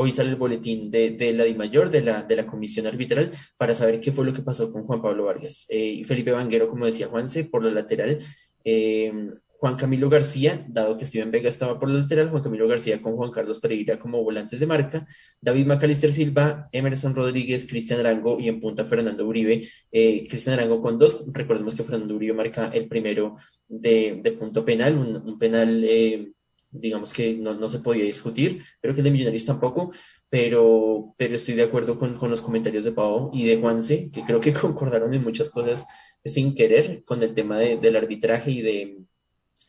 Hoy sale el boletín de, de la DIMAYOR, de la, de la comisión arbitral, para saber qué fue lo que pasó con Juan Pablo Vargas. Eh, y Felipe Vanguero, como decía Juanse, por la lateral. Eh, Juan Camilo García, dado que Steven Vega estaba por la lateral, Juan Camilo García con Juan Carlos Pereira como volantes de marca, David Macalister Silva, Emerson Rodríguez, Cristian Arango y en punta Fernando Uribe. Eh, Cristian Arango con dos, recordemos que Fernando Uribe marca el primero de, de punto penal, un, penal eh, digamos que no, no, se podía discutir, pero que el de Millonarios tampoco, pero, pero estoy de acuerdo con, con los comentarios de Pau y de Juanse, que creo que concordaron en muchas cosas sin querer con el tema de, del arbitraje y de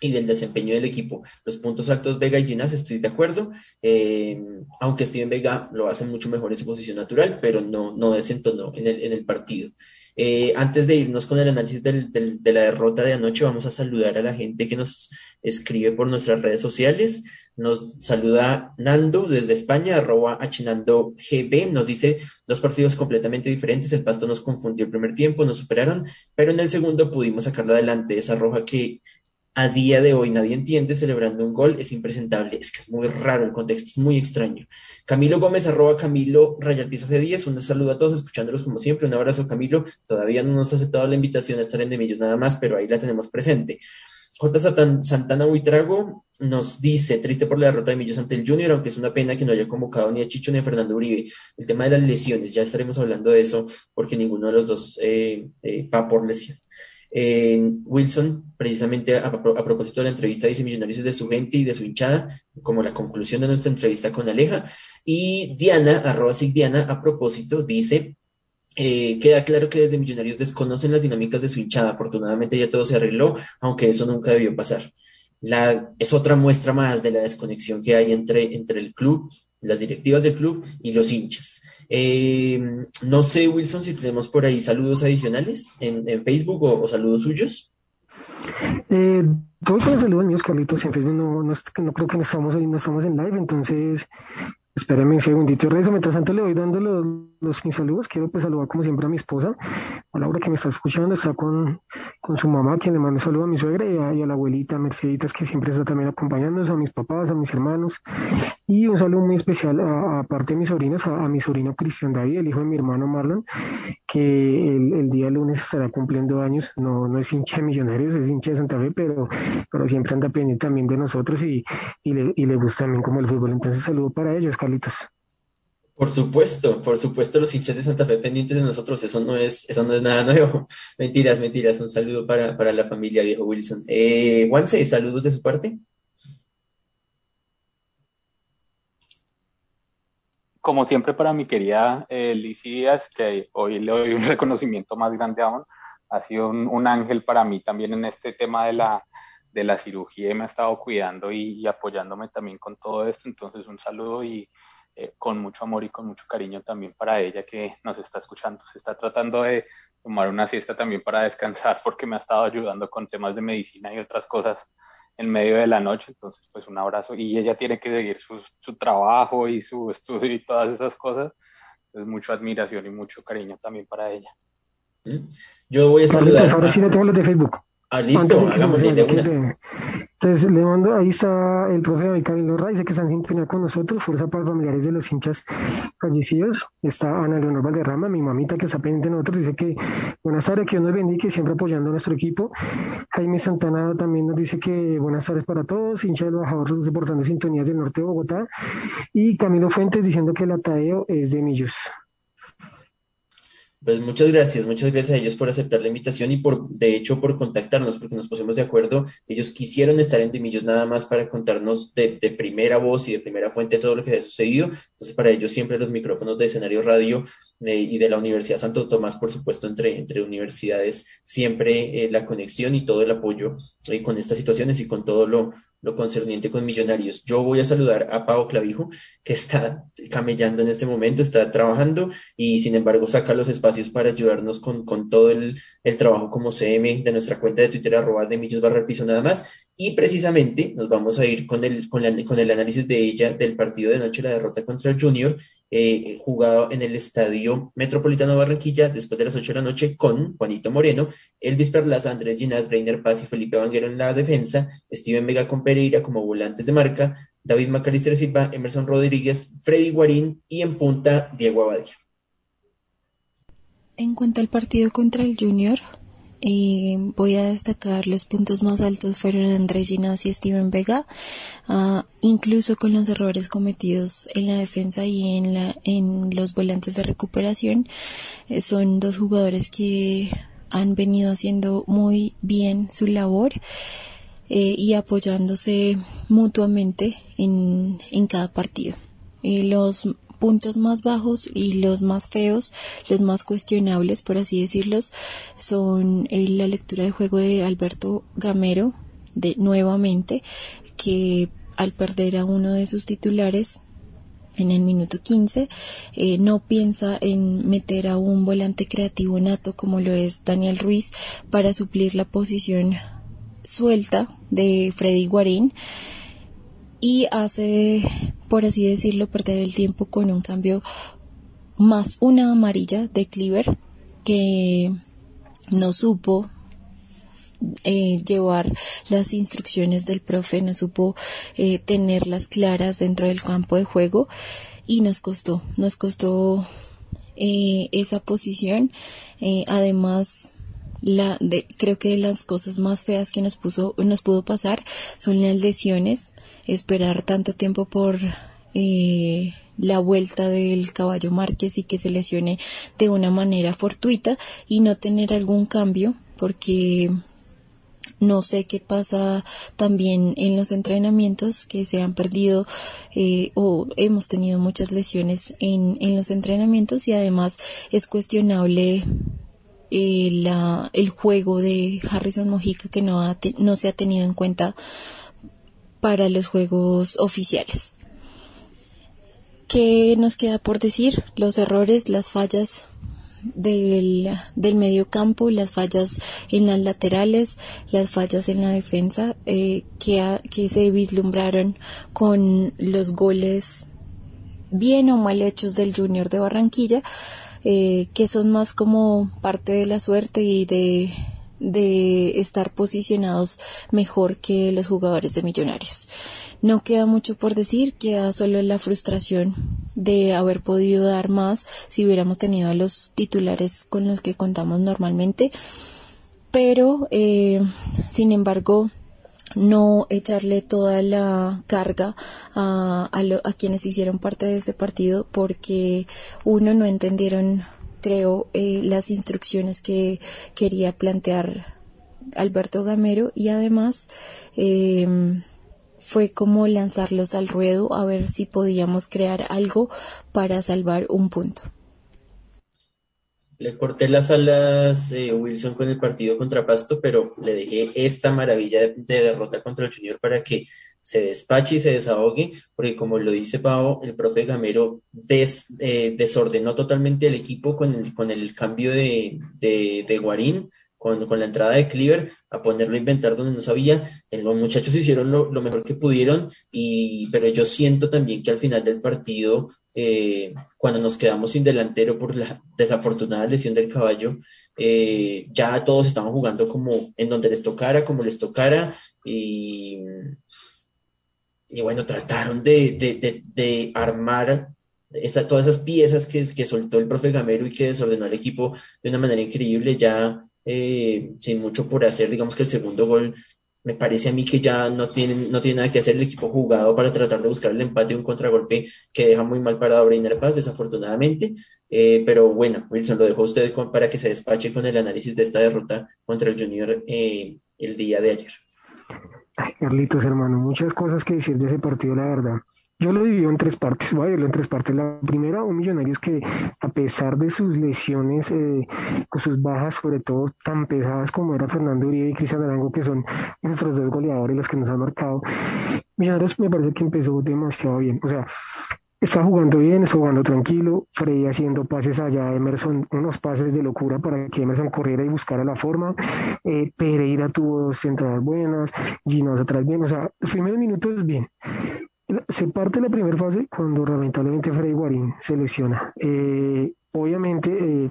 y del desempeño del equipo. Los puntos altos Vega y Ginás, estoy de acuerdo, eh, aunque Steven Vega lo hace mucho mejor en su posición natural, pero no, no desentonó en el, en el partido. Eh, antes de irnos con el análisis de la derrota de anoche, vamos a saludar a la gente que nos escribe por nuestras redes sociales. Nos saluda Nando desde España, arroba achinando GB. Nos dice dos partidos completamente diferentes. El pasto nos confundió el primer tiempo, nos superaron, pero en el segundo pudimos sacarlo adelante. Esa roja que a día de hoy nadie entiende celebrando un gol es impresentable. Es que es muy raro, el contexto es muy extraño. Camilo Gómez, arroba Camilo, raya al piso G10. Un saludo a todos, escuchándolos como siempre. Un abrazo, Camilo. Todavía no nos ha aceptado la invitación a estar en Demillos nada más, pero ahí la tenemos presente. J. Santana Huitrago nos dice, triste por la derrota de Millos ante el Junior, aunque es una pena que no haya convocado ni a Chicho ni a Fernando Uribe. El tema de las lesiones, ya estaremos hablando de eso, porque ninguno de los dos eh, eh, va por lesión. Eh, Wilson, precisamente a, propósito de la entrevista, dice Millonarios es de su gente y de su hinchada, como la conclusión de nuestra entrevista con Aleja. Y Diana, arroba Diana, a propósito, dice eh, queda claro que desde Millonarios desconocen las dinámicas de su hinchada. Afortunadamente ya todo se arregló, aunque eso nunca debió pasar. Es otra muestra más de la desconexión que hay entre, entre el club, las directivas del club y los hinchas. Eh, no sé, Wilson, si tenemos por ahí saludos adicionales en, Facebook o, saludos suyos. Eh, todos los saludos míos, Carlitos, en Facebook no, no, no, creo que no estamos, no estamos en live, entonces Espérame un segundito, Rezo. Mientras tanto le voy dando los, los mis saludos. Quiero pues saludar como siempre a mi esposa, a Laura que me está escuchando, está con, con su mamá, quien le manda un saludo a mi suegra y a, y a, la abuelita Merceditas, que siempre está también acompañándonos, a mis papás, a mis hermanos. Y un saludo muy especial, aparte de mis sobrinos, a, a, mi sobrino Cristian David, el hijo de mi hermano Marlon, que el, el, día lunes estará cumpliendo años. No, no es hincha de Millonarios, es hincha de Santa Fe, pero, pero siempre anda pendiente también de nosotros y, y, le, y le gusta también como el fútbol. Entonces, saludo para ellos, Carlitos. Por supuesto, por supuesto, los hinchas de Santa Fe pendientes de nosotros, eso no es, eso no es nada nuevo. Mentiras, mentiras. Un saludo para, para la familia viejo Wilson. Eh, Juanse, saludos de su parte. Como siempre, para mi querida eh, Liz Díaz, que hoy le doy un reconocimiento más grande aún, ha sido un, un, ángel para mí también en este tema de la, de la cirugía y me ha estado cuidando y, y apoyándome también con todo esto. Entonces, un saludo y eh, con mucho amor y con mucho cariño también para ella que nos está escuchando. Se está tratando de tomar una siesta también para descansar porque me ha estado ayudando con temas de medicina y otras cosas en medio de la noche. Entonces, pues un abrazo. Y ella tiene que seguir su, su trabajo y su estudio y todas esas cosas. Entonces, mucha admiración y mucho cariño también para ella. Yo voy a saludar. Ahora sí le tengo los de Facebook. Ah, listo, hagámosle de una. Entonces, le mando, ahí está el profe David Camilo Ray, dice que está en sintonía con nosotros, fuerza para familiares de los hinchas fallecidos. Está Ana Leonor Valderrama, mi mamita que está pendiente de nosotros, dice que buenas tardes, que Dios nos bendiga y siempre apoyando a nuestro equipo. Jaime Santana también nos dice que buenas tardes para todos, hincha del bajador reportando sintonías del norte de Bogotá. Y Camilo Fuentes diciendo que el atadeo es de Millos. Pues muchas gracias, muchas gracias a ellos por aceptar la invitación y por, de hecho, por contactarnos, porque nos pusimos de acuerdo. Ellos quisieron estar en Dimillos nada más para contarnos de, de, primera voz y de primera fuente todo lo que había sucedido. Entonces, para ellos siempre los micrófonos de escenario radio eh, y de la Universidad Santo Tomás, por supuesto, entre, entre universidades, siempre eh, la conexión y todo el apoyo eh, con estas situaciones y con todo lo, lo concerniente con Millonarios. Yo voy a saludar a Pau Clavijo, que está camellando en este momento, está trabajando y sin embargo saca los espacios para ayudarnos con, con todo el, el, trabajo como CM de nuestra cuenta de Twitter, arroba de Millos barra piso nada más. Y precisamente nos vamos a ir con el, con, la, con el análisis de ella del partido de noche, la derrota contra el Junior, eh, jugado en el Estadio Metropolitano Barranquilla después de las 8 de la noche con Juanito Moreno, Elvis Perlaza, Andrés Ginás, Breiner Paz y Felipe Vanguero en la defensa, Steven Vega con Pereira como volantes de marca, David Macalister Silva, Emerson Rodríguez, Freddy Guarín y en punta Diego Abadía. En cuanto al partido contra el Junior, eh, voy a destacar los puntos más altos fueron Andrés Ginás y Steven Vega, uh, incluso con los errores cometidos en la defensa y en, la, en los volantes de recuperación. Eh, son dos jugadores que han venido haciendo muy bien su labor eh, y apoyándose mutuamente en, en cada partido. Eh, los puntos más bajos y los más feos, los más cuestionables, por así decirlos, son eh, la lectura de juego de Alberto Gamero, de nuevamente, que al perder a uno de sus titulares en el minuto 15, eh, no piensa en meter a un volante creativo nato como lo es Daniel Ruiz para suplir la posición suelta de Freddy Guarín y hace, por así decirlo, perder el tiempo con un cambio más una amarilla de Cleaver que no supo eh, llevar las instrucciones del profe, no supo eh, tenerlas claras dentro del campo de juego y nos costó, nos costó eh, esa posición. Eh, además, la de, creo que las cosas más feas que nos puso, nos pudo pasar son las lesiones esperar tanto tiempo por eh, la vuelta del caballo Márquez y que se lesione de una manera fortuita y no tener algún cambio porque no sé qué pasa también en los entrenamientos que se han perdido eh, o hemos tenido muchas lesiones en, en los entrenamientos y además es cuestionable eh, la, el juego de Harrison Mojica que no, ha no se ha tenido en cuenta para los juegos oficiales. ¿Qué nos queda por decir? Los errores, las fallas del, del medio campo, las fallas en las laterales, las fallas en la defensa eh, que, que se vislumbraron con los goles bien o mal hechos del Junior de Barranquilla, eh, que son más como parte de la suerte y de de estar posicionados mejor que los jugadores de Millonarios. No queda mucho por decir, queda solo la frustración de haber podido dar más si hubiéramos tenido a los titulares con los que contamos normalmente, pero eh, sin embargo no echarle toda la carga a, a, lo, a quienes hicieron parte de este partido porque uno no entendieron creo, eh, las instrucciones que quería plantear Alberto Gamero y además eh, fue como lanzarlos al ruedo a ver si podíamos crear algo para salvar un punto. Le corté las alas eh, Wilson con el partido contra Pasto, pero le dejé esta maravilla de, de derrota contra el Junior para que se despache y se desahogue, porque como lo dice Pau, el profe Gamero des, eh, desordenó totalmente el equipo con el, con el cambio de, de, Guarín, con, con, la entrada de Cleaver, a ponerlo a inventar donde no sabía. Los muchachos hicieron lo, mejor que pudieron, y, pero yo siento también que al final del partido, eh, cuando nos quedamos sin delantero por la desafortunada lesión del caballo, eh, ya todos estaban jugando como en donde les tocara, como les tocara, y y bueno, trataron de, de, de, de armar esa, todas esas piezas que, que soltó el profe Gamero y que desordenó al equipo de una manera increíble, ya eh, sin mucho por hacer, digamos que el segundo gol me parece a mí que ya no tienen, no tiene nada que hacer el equipo jugado para tratar de buscar el empate, un contragolpe que deja muy mal parado a Breiner Paz, desafortunadamente. Eh, pero bueno, Wilson, lo dejo a usted para que se despache con el análisis de esta derrota contra el Junior eh, el día de ayer. Carlitos, hermano, muchas cosas que decir de ese partido, la verdad. yo lo divido en tres partes, voy a dividirlo en tres partes. La primera, un Millonarios que a pesar de sus lesiones, eh, con sus bajas, sobre todo tan pesadas como era Fernando Uribe y Cristian Arango, que son nuestros dos goleadores los que nos han marcado, Millonarios me parece que empezó demasiado bien. O sea, está jugando bien, está jugando tranquilo, Freddy haciendo pases allá, Emerson, unos pases de locura para que Emerson corriera y buscara la forma, eh, Pereira tuvo dos entradas buenas, Ginos atrás bien, o sea, los primeros minutos bien. Se parte la primera fase cuando lamentablemente Freddy Guarín se lesiona. Eh, obviamente, eh,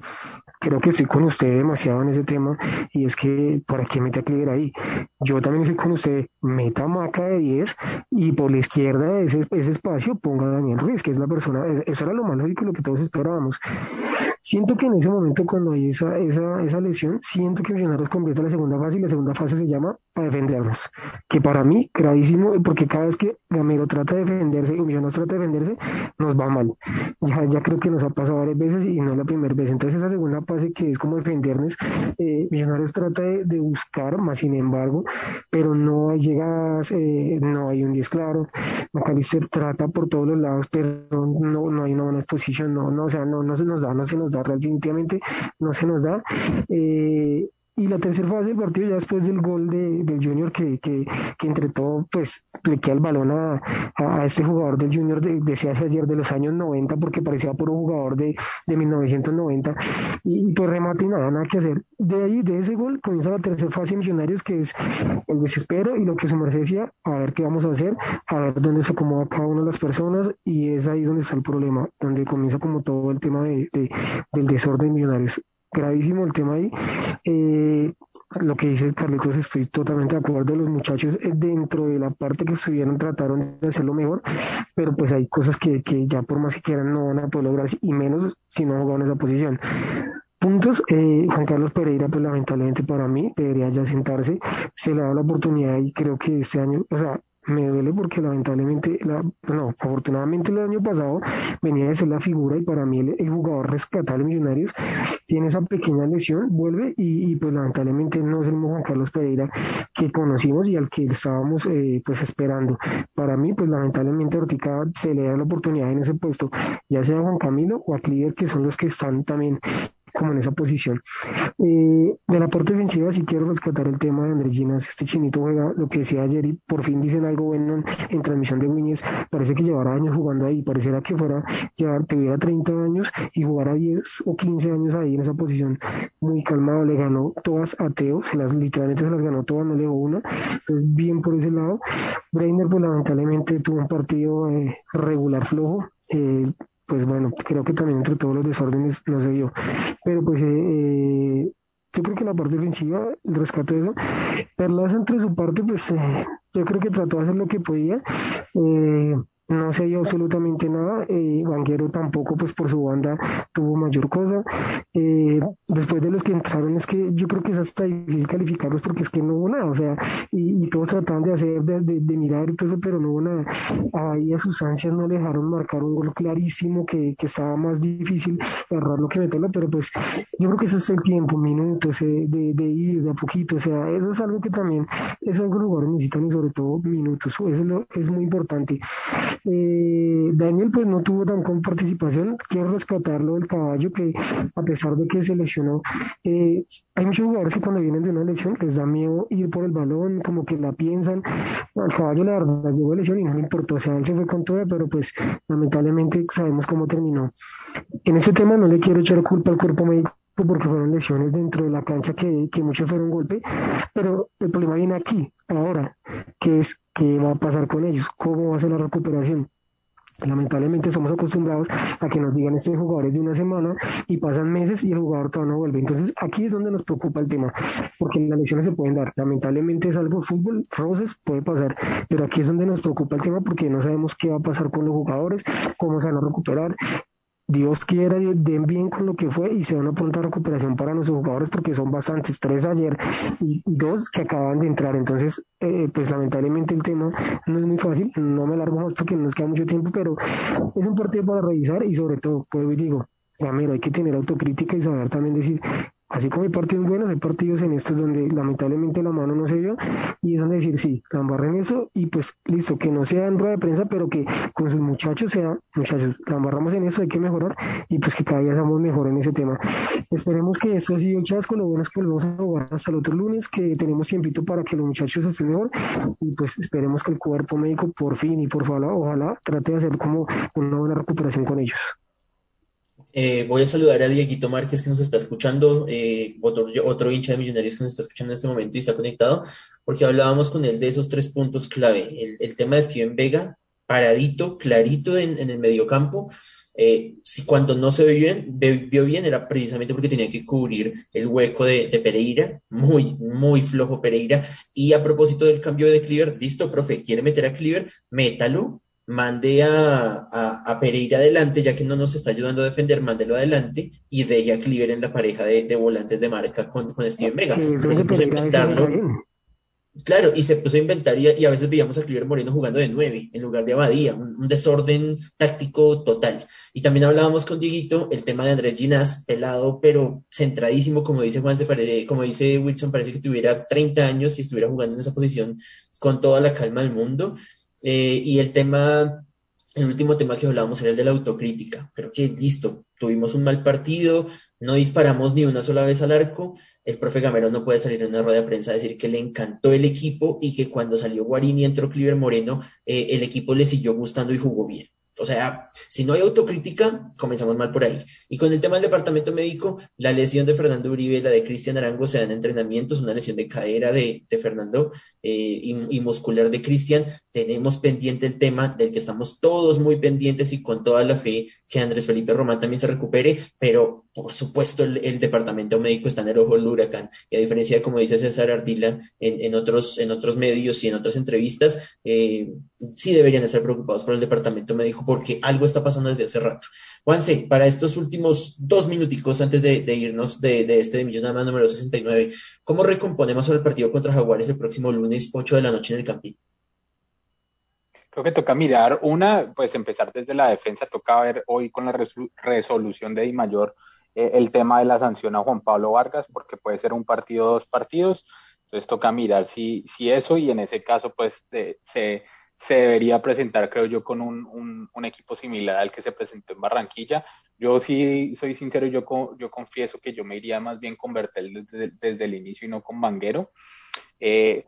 creo que estoy con usted demasiado en ese tema y es que, ¿para qué mete a Clever ahí? Yo también estoy con usted, meta Maca de 10 y por la izquierda de ese, ese espacio ponga a Daniel Ruiz, que es la persona, eso era lo más lógico, lo que todos esperábamos. Siento que en ese momento, cuando hay esa, esa, esa lesión, siento que Millonarios completa la segunda fase y la segunda fase se llama para defendernos. Que para mí, gravísimo, porque cada vez que Gamero trata de defenderse y Millonarios trata de defenderse, nos va mal. Ya, ya creo que nos ha pasado varias veces y no la primera vez. Entonces, esa segunda fase que es como defendernos, eh, Millonarios trata de, de, buscar, más sin embargo, pero no hay llegadas, eh, no hay un 10 claro. Macalister trata por todos los lados, pero no, no hay una buena exposición, no, no, o sea, no, no se nos da, no se nos da, definitivamente no se nos da. Eh, y la tercera fase del partido, ya después del gol de, del Junior, que, que, que, entre todo, pues le queda el balón a, a, este jugador del Junior, de, decía ayer, de los años 90, porque parecía un jugador de, de 1990, y, y, pues remate y nada, nada que hacer. De ahí, de ese gol, comienza la tercera fase de Millonarios, que es el desespero y lo que su merced decía, a ver qué vamos a hacer, a ver dónde se acomoda cada una de las personas, y es ahí donde está el problema, donde comienza como todo el tema de, de del desorden Millonarios gravísimo el tema ahí. Eh, lo que dice Carlitos, estoy totalmente de acuerdo. Los muchachos eh, dentro de la parte que estuvieron trataron de hacerlo mejor, pero pues hay cosas que, que ya por más que quieran no van a poder lograr, y menos si no jugaron esa posición. Puntos, eh, Juan Carlos Pereira, pues lamentablemente para mí debería ya sentarse, se le dado la oportunidad y creo que este año, o sea, me duele porque lamentablemente, la, no, afortunadamente el año pasado venía de ser la figura y para mí el, el jugador rescatable Millonarios tiene esa pequeña lesión, vuelve y, pues lamentablemente no es el Juan Carlos Pereira que conocimos y al que estábamos eh, pues esperando. Para mí pues lamentablemente Ortica se le da la oportunidad en ese puesto, ya sea Juan Camilo o a Cliver que son los que están también como en esa posición. Eh, de la parte defensiva, si quiero rescatar el tema de Andrés Ginas, este chinito juega lo que decía ayer y por fin dicen algo bueno en, en transmisión de Wiñez, parece que llevará años jugando ahí, pareciera que fuera, llevar, tuviera 30 años y jugara 10 o 15 años ahí en esa posición, muy calmado, le ganó todas a Teo, se las, literalmente se las ganó todas, no le dio una, entonces bien por ese lado. Breiner, pues lamentablemente tuvo un partido eh, regular flojo, eh, pues bueno, creo que también entre todos los desórdenes no se vio. Pero pues eh, yo creo que la parte defensiva, el rescate de eso, Perlaza entre su parte, pues eh, yo creo que trató de hacer lo que podía. Eh, no se dio absolutamente nada. Eh, Vanguero tampoco, pues por su banda, tuvo mayor cosa. Eh, después de los que entraron, es que yo creo que es hasta difícil calificarlos porque es que no hubo nada. O sea, y, todos trataban de hacer, de, de, de, mirar y todo eso, pero no hubo nada. Ahí a sus ansias no le dejaron marcar un gol clarísimo que, que estaba más difícil agarrarlo que meterlo, pero pues yo creo que eso es el tiempo, minutos, eh, de, de ir de a poquito. O sea, eso es algo que también, es algo que los necesitan y sobre todo minutos. Eso es, lo, es muy importante. Eh, Daniel pues no tuvo tan con participación, quiero rescatarlo del caballo que a pesar de que se lesionó, eh, hay muchos jugadores que cuando vienen de una lesión les da miedo ir por el balón, como que la piensan, al caballo la verdad llegó de lesión y no le importó, o sea, él se fue con todo, pero pues lamentablemente sabemos cómo terminó. En ese tema no le quiero echar culpa al cuerpo médico porque fueron lesiones dentro de la cancha que, que muchos fueron golpe, pero el problema viene aquí, ahora, que es qué va a pasar con ellos, cómo va a ser la recuperación. Lamentablemente estamos acostumbrados a que nos digan estos jugadores de una semana y pasan meses y el jugador todavía no vuelve. Entonces aquí es donde nos preocupa el tema, porque las lesiones se pueden dar. Lamentablemente es algo fútbol, roces puede pasar, pero aquí es donde nos preocupa el tema porque no sabemos qué va a pasar con los jugadores, cómo se van a recuperar, Dios quiera, den bien con lo que fue y se da una pronta recuperación para nuestros jugadores porque son bastantes, tres ayer y dos que acaban de entrar. Entonces, eh, pues lamentablemente el tema no es muy fácil, no me largo más porque no nos queda mucho tiempo, pero es un partido para revisar y sobre todo, pues digo, ya mira, hay que tener autocrítica y saber también decir así como hay partidos buenos, hay partidos en estos donde lamentablemente la mano no se dio y es donde decir, sí, la embarren eso y pues listo, que no sea en rueda de prensa, pero que con sus muchachos sea, muchachos, la embarramos en eso, hay que mejorar y pues que cada día seamos mejor en ese tema. Esperemos que esto ha sido el chasco, lo bueno es que volvemos a jugar hasta el otro lunes, que tenemos tiempito para que los muchachos estén mejor y pues esperemos que el cuerpo médico por fin y por favor, ojalá trate de hacer como una buena recuperación con ellos. Eh, voy a saludar a Dieguito Márquez que nos está escuchando, eh, otro, otro hincha de Millonarios que nos está escuchando en este momento y está conectado, porque hablábamos con él de esos tres puntos clave. El, el tema de Steven Vega, paradito, clarito en, en el mediocampo. Eh, si cuando no se vio bien, vio bien era precisamente porque tenía que cubrir el hueco de, de, Pereira, muy, muy flojo Pereira. Y a propósito del cambio de Cleaver, listo, profe, quiere meter a Cleaver, métalo, mande a, a, a, Pereira adelante, ya que no nos está ayudando a defender, mándelo adelante y deje a Cleaver en la pareja de, de volantes de marca con, con Steven Vega. Se puso a inventarlo. Claro, y se puso a inventar y, y, a veces veíamos a Cleaver Moreno jugando de nueve en lugar de Abadía, un, un, desorden táctico total. Y también hablábamos con Dieguito el tema de Andrés Ginás, pelado, pero centradísimo, como dice Juan, se parece, como dice Wilson, parece que tuviera 30 años y estuviera jugando en esa posición con toda la calma del mundo. Eh, y el tema, el último tema que hablábamos era el de la autocrítica. Creo que listo, tuvimos un mal partido, no disparamos ni una sola vez al arco. El profe Gamero no puede salir en una rueda de prensa a decir que le encantó el equipo y que cuando salió Guarini y entró Cliver Moreno, eh, el equipo le siguió gustando y jugó bien. O sea, si no hay autocrítica, comenzamos mal por ahí. Y con el tema del departamento médico, la lesión de Fernando Uribe la de Cristian Arango se dan entrenamientos, una lesión de cadera de, de Fernando eh, y, y, muscular de Cristian. Tenemos pendiente el tema del que estamos todos muy pendientes y con toda la fe que Andrés Felipe Román también se recupere, pero por supuesto el, departamento médico está en el ojo del huracán. Y a diferencia de como dice César Ardila en, otros, en otros medios y en otras entrevistas, eh, sí deberían estar preocupados por el departamento médico porque algo está pasando desde hace rato. Juanse, para estos últimos dos minuticos antes de, irnos de, de, este de Millón nada más número 69, ¿cómo recomponemos el partido contra Jaguares el próximo lunes 8 de la noche en el Campín? Creo que toca mirar una, pues empezar desde la defensa, toca ver hoy con la resolución de Di Mayor eh, el tema de la sanción a Juan Pablo Vargas, porque puede ser un partido dos partidos, entonces toca mirar si, si eso y en ese caso pues se se debería presentar, creo yo, con un, un, equipo similar al que se presentó en Barranquilla. Yo sí soy sincero, yo, yo confieso que yo me iría más bien con Bertel desde, el inicio y no con Vanguero. Eh,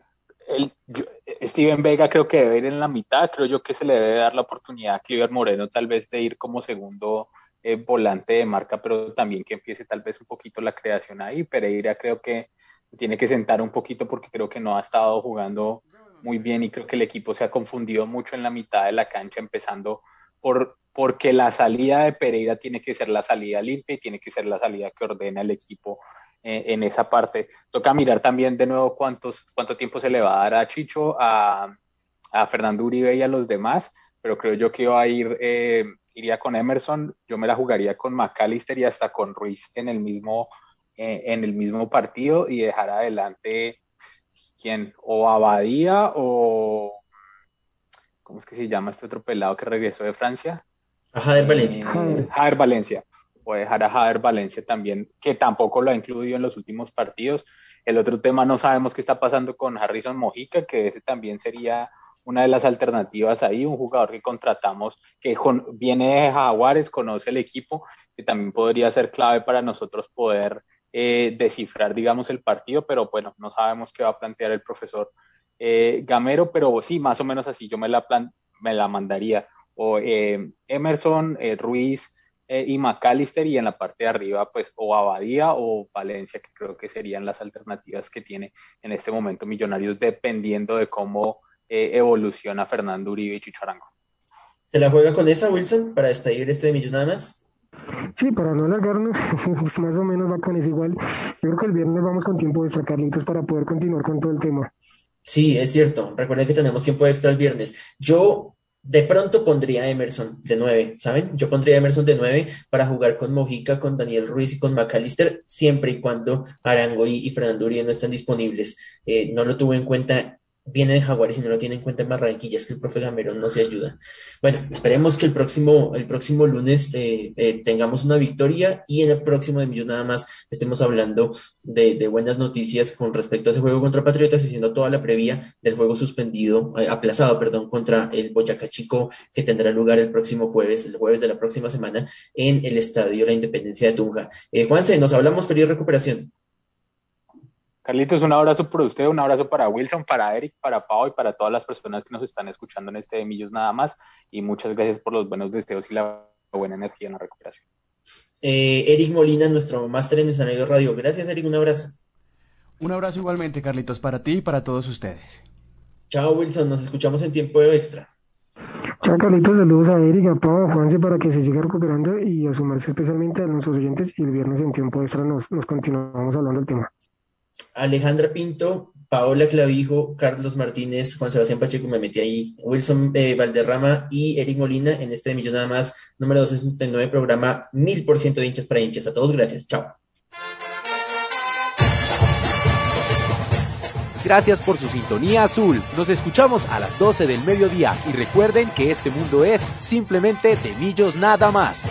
Steven Vega creo que debe ir en la mitad, creo yo que se le debe dar la oportunidad a Cliver Moreno tal vez de ir como segundo eh, volante de marca, pero también que empiece tal vez un poquito la creación ahí. Pereira creo que tiene que sentar un poquito porque creo que no ha estado jugando muy bien y creo que el equipo se ha confundido mucho en la mitad de la cancha, empezando por porque la salida de Pereira tiene que ser la salida limpia y tiene que ser la salida que ordena el equipo eh, en esa parte. Toca mirar también de nuevo cuántos, cuánto tiempo se le va a dar a Chicho, a, a Fernando Uribe y a los demás, pero creo yo que iba a ir, eh, iría con Emerson, yo me la jugaría con McAllister y hasta con Ruiz en el mismo, eh, en el mismo partido y dejar adelante quién, o Abadía o ¿cómo es que se llama este otro pelado que regresó de Francia? A Jader Valencia. Eh, Jader Valencia. O dejar a Jader Valencia también, que tampoco lo ha incluido en los últimos partidos. El otro tema, no sabemos qué está pasando con Harrison Mojica, que ese también sería una de las alternativas ahí, un jugador que contratamos que con, viene de Jaguares, conoce el equipo, que también podría ser clave para nosotros poder eh, descifrar, digamos, el partido, pero bueno, no sabemos qué va a plantear el profesor eh, Gamero, pero sí, más o menos así yo me la, plan me la mandaría. O eh, Emerson, Ruiz y McAllister, y en la parte de arriba, pues, o Abadía o Valencia, que creo que serían las alternativas que tiene en este momento Millonarios, dependiendo de cómo evoluciona Fernando Uribe y Chicho Arango. ¿Se la juega con esa, Wilson, para despedir este de Millonadas? Sí, para no alargarnos, pues más o menos va con eso igual. Yo creo que el viernes vamos con tiempo extra, Carlitos, para poder continuar con todo el tema. Sí, es cierto. Recuerden que tenemos tiempo extra el viernes. Yo de pronto pondría a Emerson de 9, ¿saben? Yo pondría a Emerson de 9 para jugar con Mojica, con Daniel Ruiz y con McAllister, siempre y cuando Arango y, y Fernando Uribe no estén disponibles. Eh, no lo tuve en cuenta viene de Jaguares y no lo tiene en cuenta en Barranquilla, es que el profe Gamero no se ayuda. Bueno, esperemos que el próximo, el próximo lunes eh, eh, tengamos una victoria y en el próximo de Millos nada más estemos hablando de, buenas noticias con respecto a ese juego contra Patriotas, haciendo toda la previa del juego suspendido, eh, aplazado, perdón, contra el Boyacá Chico, que tendrá lugar el próximo jueves, el jueves de la próxima semana, en el Estadio La Independencia de Tunja. Juanse, nos hablamos, feliz recuperación. Carlitos, un abrazo por usted, un abrazo para Wilson, para Eric, para Pau y para todas las personas que nos están escuchando en este de Millos nada más. Y muchas gracias por los buenos deseos y la buena energía en la recuperación. Eh, Eric Molina, nuestro máster en escenario radio. Gracias, Eric, un abrazo. Un abrazo igualmente, Carlitos, para ti y para todos ustedes. Chao, Wilson, nos escuchamos en tiempo extra. Chao, Carlitos, saludos a Eric, a Pau, a Juanse para que se siga recuperando y a sumarse especialmente a nuestros oyentes. Y el viernes en tiempo extra nos, nos continuamos hablando del tema. Alejandra Pinto, Paola Clavijo, Carlos Martínez, Juan Sebastián Pacheco, me metí ahí, Wilson eh, Valderrama y Eric Molina en este de Millón Nada Más, número 269, programa 1000% de hinchas para hinchas. A todos, gracias. Chao. Gracias por su sintonía azul. Nos escuchamos a las 12 del mediodía y recuerden que este mundo es simplemente de Millos Nada Más.